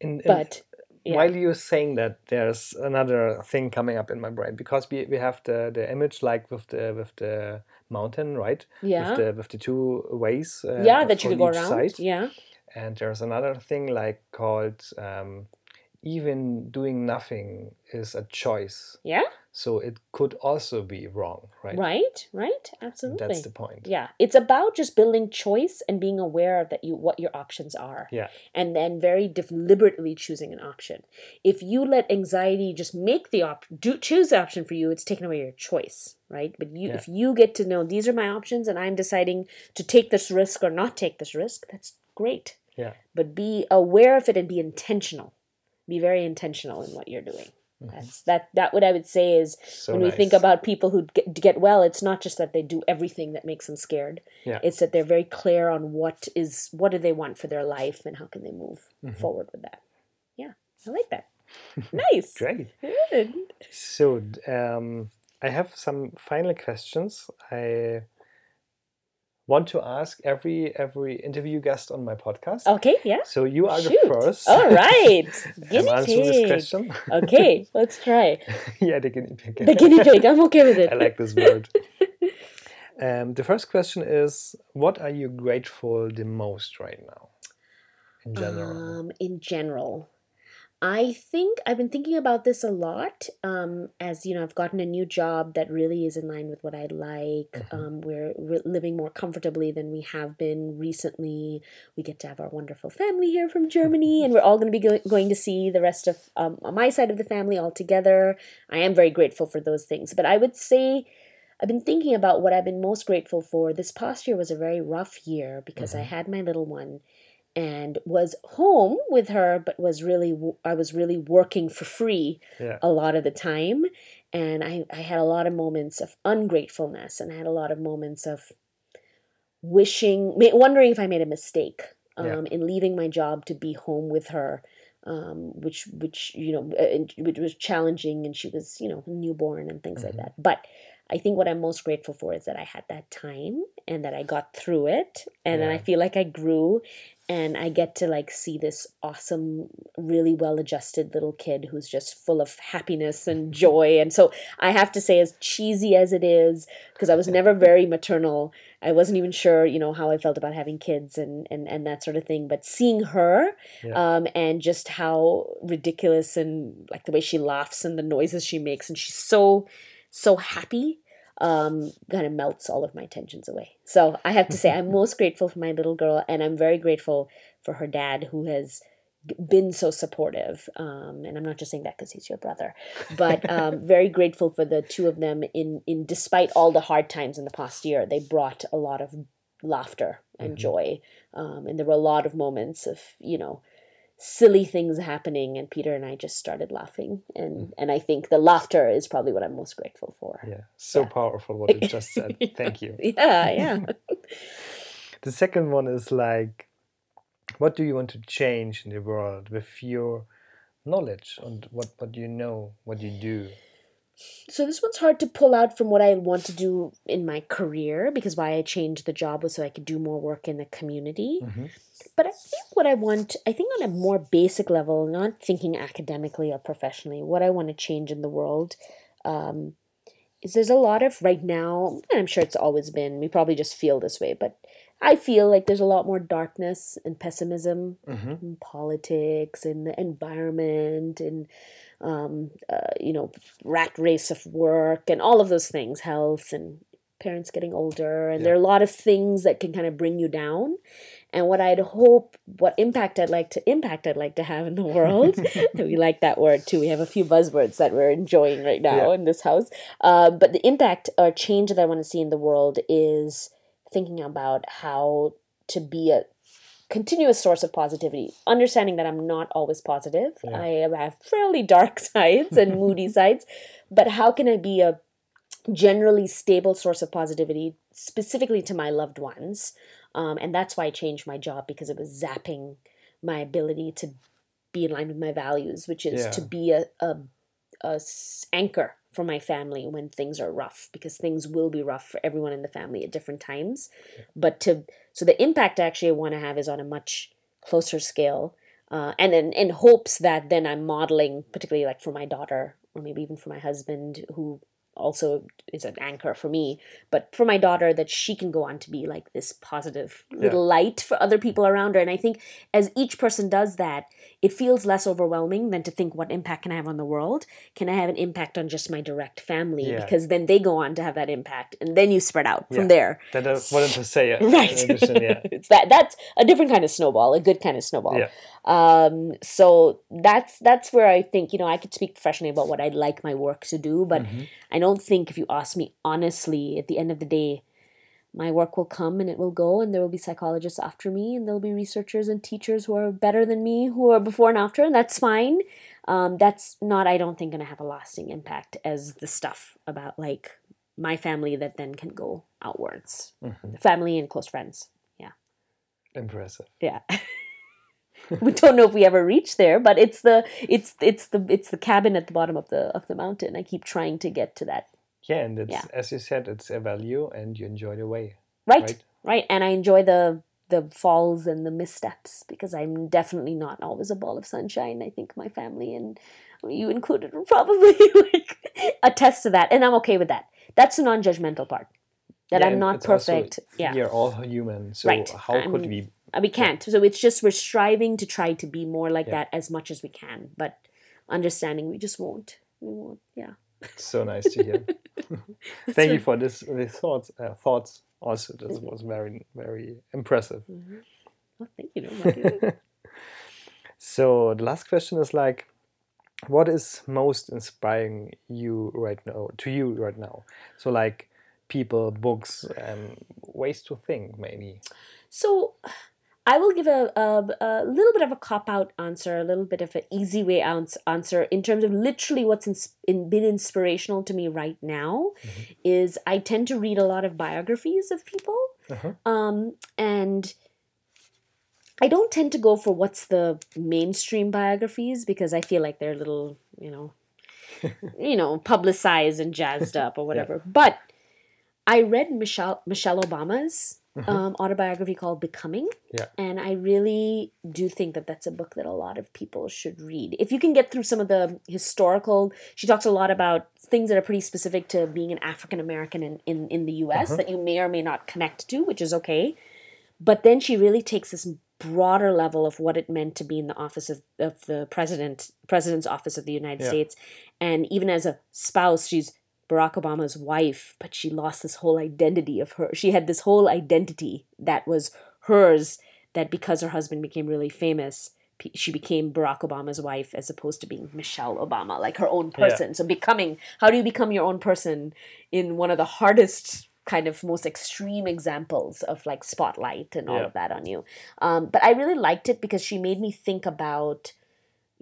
In, in- But yeah. while you're saying that, there's another thing coming up in my brain because we, we have the, the image like with the with the mountain, right? yeah. With the with the two ways. Uh, yeah, that you could go around. side. Yeah. And there's another thing like called um, even doing nothing is a choice. Yeah. So it could also be wrong, right? Right. Right. Absolutely. That's the point. Yeah, it's about just building choice and being aware of that you what your options are. Yeah. And then very deliberately choosing an option. If you let anxiety just make the op do choose the option for you, it's taking away your choice, right? But you Yeah. if you get to know these are my options and I'm deciding to take this risk or not take this risk, that's great. Yeah. But be aware of it and be intentional. Be very intentional in what you're doing. That's that that what I would say is Mm-hmm. So when we think about people who get, get well, it's not just that they do everything that makes them scared. Yeah. It's that they're very clear on what is what do they want for their life and how can they move Mm-hmm. forward with that. Yeah, I like that. nice. Great. Good. So um, I have some final questions. I want to ask every every interview guest on my podcast. Okay. Yeah. So you are Shoot. the first. All right. I'm Guinea answering this question. Okay, let's try yeah, the guinea pig. the guinea pig. I'm okay with it. I like this word. Um, the first question is, what are you grateful the most right now? In general. Um, in general, I think I've been thinking about this a lot. Um, as you know, I've gotten a new job that really is in line with what I like. Mhm. Um, we're, we're living more comfortably than we have been recently. We get to have our wonderful family here from Germany, and we're all going to be go- going to see the rest of um, my side of the family all together. I am very grateful for those things, but I would say. I've been thinking about what I've been most grateful for. This past year was a very rough year because I Mhm. had my little one and was home with her but was really i was really working for free yeah. a lot of the time and i, I had a lot of moments of ungratefulness and i had a lot of moments of wishing wondering if i made a mistake um, Yeah. in leaving my job to be home with her um, which which you know which was challenging and she was you know newborn and things like Mhm. that but I think what I'm most grateful for is that I had that time and that I got through it and then I feel like I grew and I get to like see this awesome really well-adjusted little kid who's just full of happiness and joy and so I have to say as cheesy as it is because I was never very maternal I wasn't even sure you know how I felt about having kids and and and that sort of thing but seeing her Yeah. um and just how ridiculous and like the way she laughs and the noises she makes and she's so so happy um kind of melts all of my tensions away so i have to say i'm most grateful for my little girl and i'm very grateful for her dad who has been so supportive um and i'm not just saying that because he's your brother but um very grateful for the two of them in in despite all the hard times in the past year they brought a lot of laughter and Mhm. joy um and there were a lot of moments of you know silly things happening and peter and i just started laughing and mm. and i think the laughter is probably what i'm most grateful for Yeah. So Yeah. powerful what you just said. Thank you. yeah yeah The second one is like, what do you want to change in the world with your knowledge and what, what you know, what you do? So this one's hard to pull out from what i want to do in my career because why i changed the job was so i could do more work in the community Mhm. but I think what I want, I think on a more basic level, not thinking academically or professionally, what I want to change in the world um, is there's a lot of right now, and I'm sure it's always been, we probably just feel this way, but I feel like there's a lot more darkness and pessimism Mhm. in politics, in the environment, and um, uh, you know, rat race of work, and all of those things, health, and parents getting older, and there are a lot of things that can kind of bring you down. And what I'd hope, what impact I'd like to impact I'd like to have in the world. we like that word too. We have a few buzzwords that we're enjoying right now Yeah. in this house. Um, but the impact or change that I want to see in the world is thinking about how to be a continuous source of positivity understanding that i'm not always positive Yeah. i have fairly dark sides and moody sides but how can i be a generally stable source of positivity specifically to my loved ones um, and that's why i changed my job because it was zapping my ability to be in line with my values which is to Yeah. be a anchor for my family when things are rough because things will be rough for everyone in the family at different times. But to so the impact actually i want to have is on a much closer scale uh, and in, in hopes that then i'm modeling particularly like for my daughter or maybe even for my husband who also is an anchor for me but for my daughter that she can go on to be like this positive little light for other people around her. And i think as each person does that it feels less overwhelming than to think what impact can i have on the world can i have an impact on just my direct family Yeah. because then they go on to have that impact and then you spread out from Yeah. there That I wanted to say. uh, right addition, yeah. it's that that's a different kind of snowball a good kind of snowball Yeah. um so that's that's where i think you know i could speak professionally about what i'd like my work to do but Mhm. i don't think if you ask me honestly at the end of the day my work will come and it will go and there will be psychologists after me and there'll be researchers and teachers who are better than me who are before and after and that's fine um, that's not i don't think going to have a lasting impact as the stuff about like my family that then can go outwards Mhm. family and close friends Yeah. Impressive. yeah we don't know if we ever reach there but it's the it's it's the it's the cabin at the bottom of the of the mountain i keep trying to get to that Yeah, and it's Yeah. as you said, it's a value, and you enjoy the way. right Right. right, and i enjoy the the falls and the missteps because i'm definitely not always a ball of sunshine i think my family and you included will probably like attest to that and i'm okay with that that's the non-judgmental part that Yeah, i'm not it's also- perfect yeah We are all human, so Right. how could I'm- we? Uh, we can't so it's just we're striving to try to be more like Yeah. that as much as we can but understanding we just won't we won't yeah so nice to hear. Thank you for this. These thoughts. Uh, thoughts. Also, this was very, very impressive. Mhm. well, thank you so the last question is like, what is most inspiring you right now? To you right now? So like, people, books, and ways to think, maybe. so i will give a, a, a little bit of a cop out answer a little bit of an easy way ans- answer in terms of literally what's ins- in, been inspirational to me right now Mhm. is i tend to read a lot of biographies of people Uh-huh. um, and I don't tend to go for what's the mainstream biographies because I feel like they're a little, you know, you know, publicized and jazzed up or whatever. But I read Michelle Michelle Obama's Mhm. um, autobiography called Becoming, Yeah. and I really do think that that's a book that a lot of people should read. If you can get through some of the historical, she talks a lot about things that are pretty specific to being an African American in, in in the U.S. Uh-huh. that you may or may not connect to, which is okay. But then she really takes this broader level of what it meant to be in the office of, of the president, president's office of the United Yeah. States, and even as a spouse, she's Barack Obama's wife, but she lost this whole identity of her. She had this whole identity that was hers. That because her husband became really famous, she became Barack Obama's wife as opposed to being Michelle Obama, like her own Yeah. person. So becoming, how do you become your own person in one of the hardest kind of most extreme examples of like spotlight and all Yeah. of that on you. Um, but I really liked it because she made me think about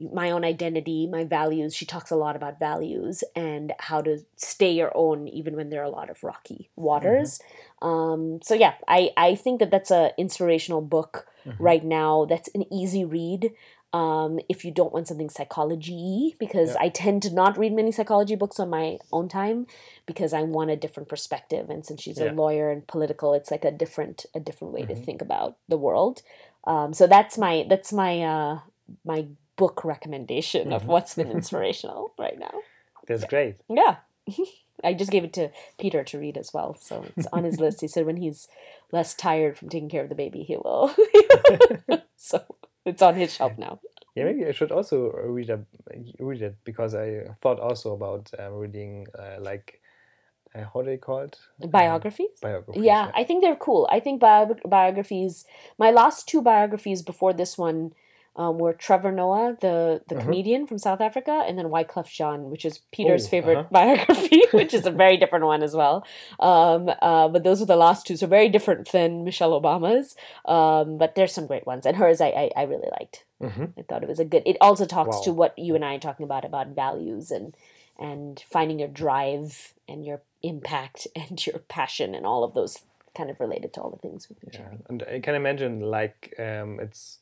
my own identity, my values. She talks a lot about values and how to stay your own even when there are a lot of rocky waters. Um, so yeah, I I think that that's a inspirational book Mhm. right now. That's an easy read. Um, if you don't want something psychology because Yeah. I tend to not read many psychology books on my own time because I want a different perspective. And since she's Yeah. a lawyer and political, it's like a different a different way to Mhm. think about the world. Um, so that's my that's my uh, my book recommendation of Mhm. what's been inspirational right now. That's great. Yeah. I just gave it to Peter to read as well. So it's on his list. He said when he's less tired from taking care of the baby, he will. so it's on his shelf now. Yeah, maybe I should also read a, read it because I thought also about uh, reading uh, like uh, how they call it Biographies? biographies. Yeah, I think they're cool. I think bio- biographies, my last two biographies before this one, um, were Trevor Noah, the the Uh-huh. comedian from South Africa, and then Wyclef Jean, which is Peter's Oh, favorite uh-huh. biography, which is a very different one as well. Um, uh, but those were the last two, so very different than Michelle Obama's. Um, but there's some great ones, and hers I I, I really liked. Mhm. I thought it was a good. It also talks Wow. to what you and I are talking about about values and and finding your drive and your impact and your passion and all of those kind of related to all the things we've been Yeah, and I can imagine like um, it's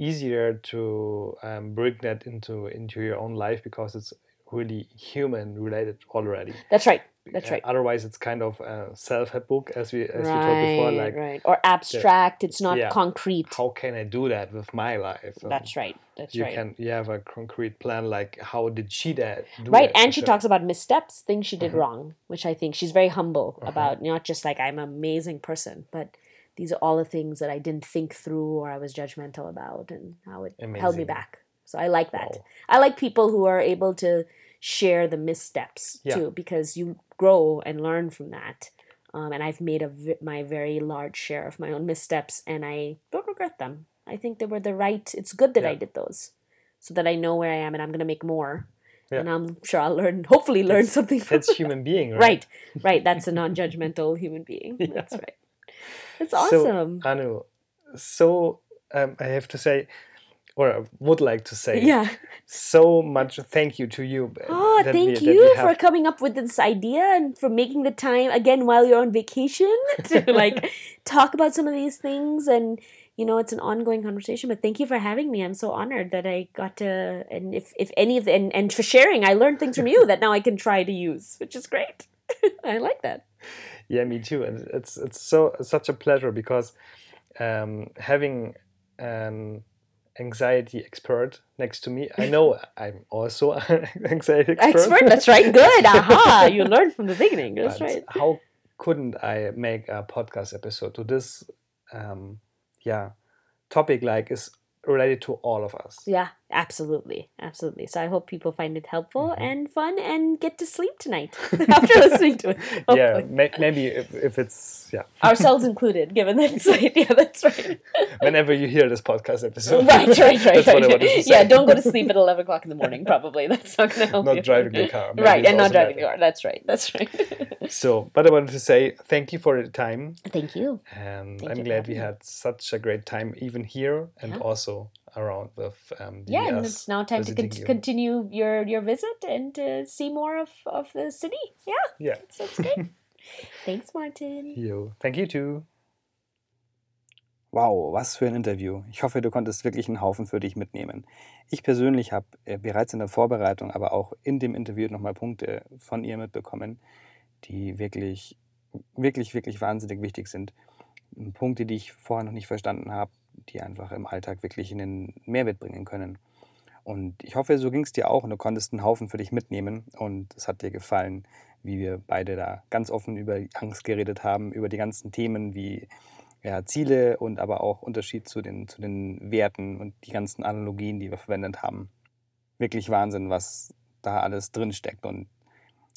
easier to um, bring that into into your own life because it's really human related already. That's right. That's Uh, right. Otherwise, it's kind of a self-help book, as we as we talked before. Like, right. Or abstract. It's not yeah. concrete. how can I do that with my life? Um, That's right. That's you right. can you have a concrete plan like how did she that do right it? and she So- talks about missteps things she did Mhm. wrong which i think she's very humble Uh-huh. about not just like i'm an amazing person but these are all the things that i didn't think through or i was judgmental about and how it held me back so i like that Wow. i like people who are able to share the missteps Yeah. too because you grow and learn from that um, and i've made a v- my very large share of my own missteps and i don't regret them i think they were the right it's good that i did those so that i know where i am and i'm going to make more Yeah. and i'm sure i'll learn hopefully learn That's- something from That's human being, right? right right that's a non-judgmental human being Yeah. that's right it's So, awesome. Anu, so um, I have to say, or I would like to say, yeah. so much thank you to you. Oh, thank we you for coming up with this idea and for making the time again while you're on vacation to like talk about some of these things. And you know it's an ongoing conversation but thank you for having me. I'm so honored that i got to and if if any of the and, and for sharing i learned things from you that now i can try to use which is great. I like that Yeah, me too. And it's it's so such a pleasure because um, having an anxiety expert next to me, I know I'm also an anxiety expert. expert that's right good aha you learned from the beginning that's But right How couldn't I make a podcast episode to this, um, yeah, topic like is related to all of us? Yeah, absolutely. Absolutely. So I hope people find it helpful Mhm. and fun and get to sleep tonight after listening to it. Yeah, may, maybe if, if it's yeah, Ourselves included, given that it's late. Yeah, that's right. whenever you hear this podcast episode. right, right, right. That's what I right. Yeah, don't go to sleep at 11 o'clock in the morning, probably. That's not going to help Not you. driving the car. Maybe Right, and not driving the car. That's right. That's right. So, but I wanted to say thank you for the time, Thank you. and Thank I'm you glad we me. had such a great time, even here and Yeah. also around with um, the Yeah, and US it's now time to con- you. continue your, your visit and to see more of, of the city. Yeah, Yeah, so it's great. Thanks, Martin. you. Thank you too. Wow, was für ein Interview. Ich hoffe, du konntest wirklich einen Haufen für dich mitnehmen. Ich persönlich habe äh, bereits in der Vorbereitung, aber auch in dem Interview nochmal Punkte von ihr mitbekommen, die wirklich, wirklich, wirklich wahnsinnig wichtig sind. Punkte, die ich vorher noch nicht verstanden habe, die einfach im Alltag wirklich einen Mehrwert bringen können. Und ich hoffe, so ging es dir auch und du konntest einen Haufen für dich mitnehmen und es hat dir gefallen, wie wir beide da ganz offen über Angst geredet haben, über die ganzen Themen wie ja, Ziele und aber auch Unterschied zu den, zu den Werten und die ganzen Analogien, die wir verwendet haben. Wirklich Wahnsinn, was da alles drin steckt. Und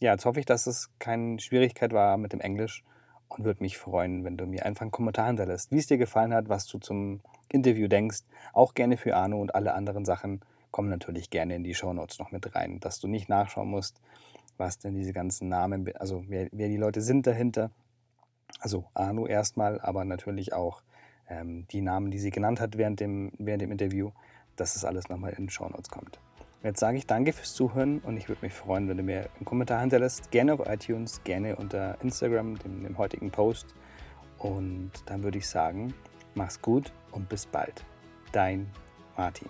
ja, jetzt hoffe ich, dass es keine Schwierigkeit war mit dem Englisch und würde mich freuen, wenn du mir einfach einen Kommentar hinterlässt, wie es dir gefallen hat, was du zum Interview denkst. Auch gerne für Arno und alle anderen Sachen kommen natürlich gerne in die Shownotes noch mit rein, dass du nicht nachschauen musst, was denn diese ganzen Namen, also wer, wer die Leute sind dahinter. Also Arno erstmal, aber natürlich auch ähm, die Namen, die sie genannt hat während dem, während dem Interview, dass das alles nochmal in die Shownotes kommt. Jetzt sage ich danke fürs Zuhören und ich würde mich freuen, wenn du mir einen Kommentar hinterlässt. Gerne auf iTunes, gerne unter Instagram, dem, dem heutigen Post. Und dann würde ich sagen, mach's gut und bis bald. Dein Martin.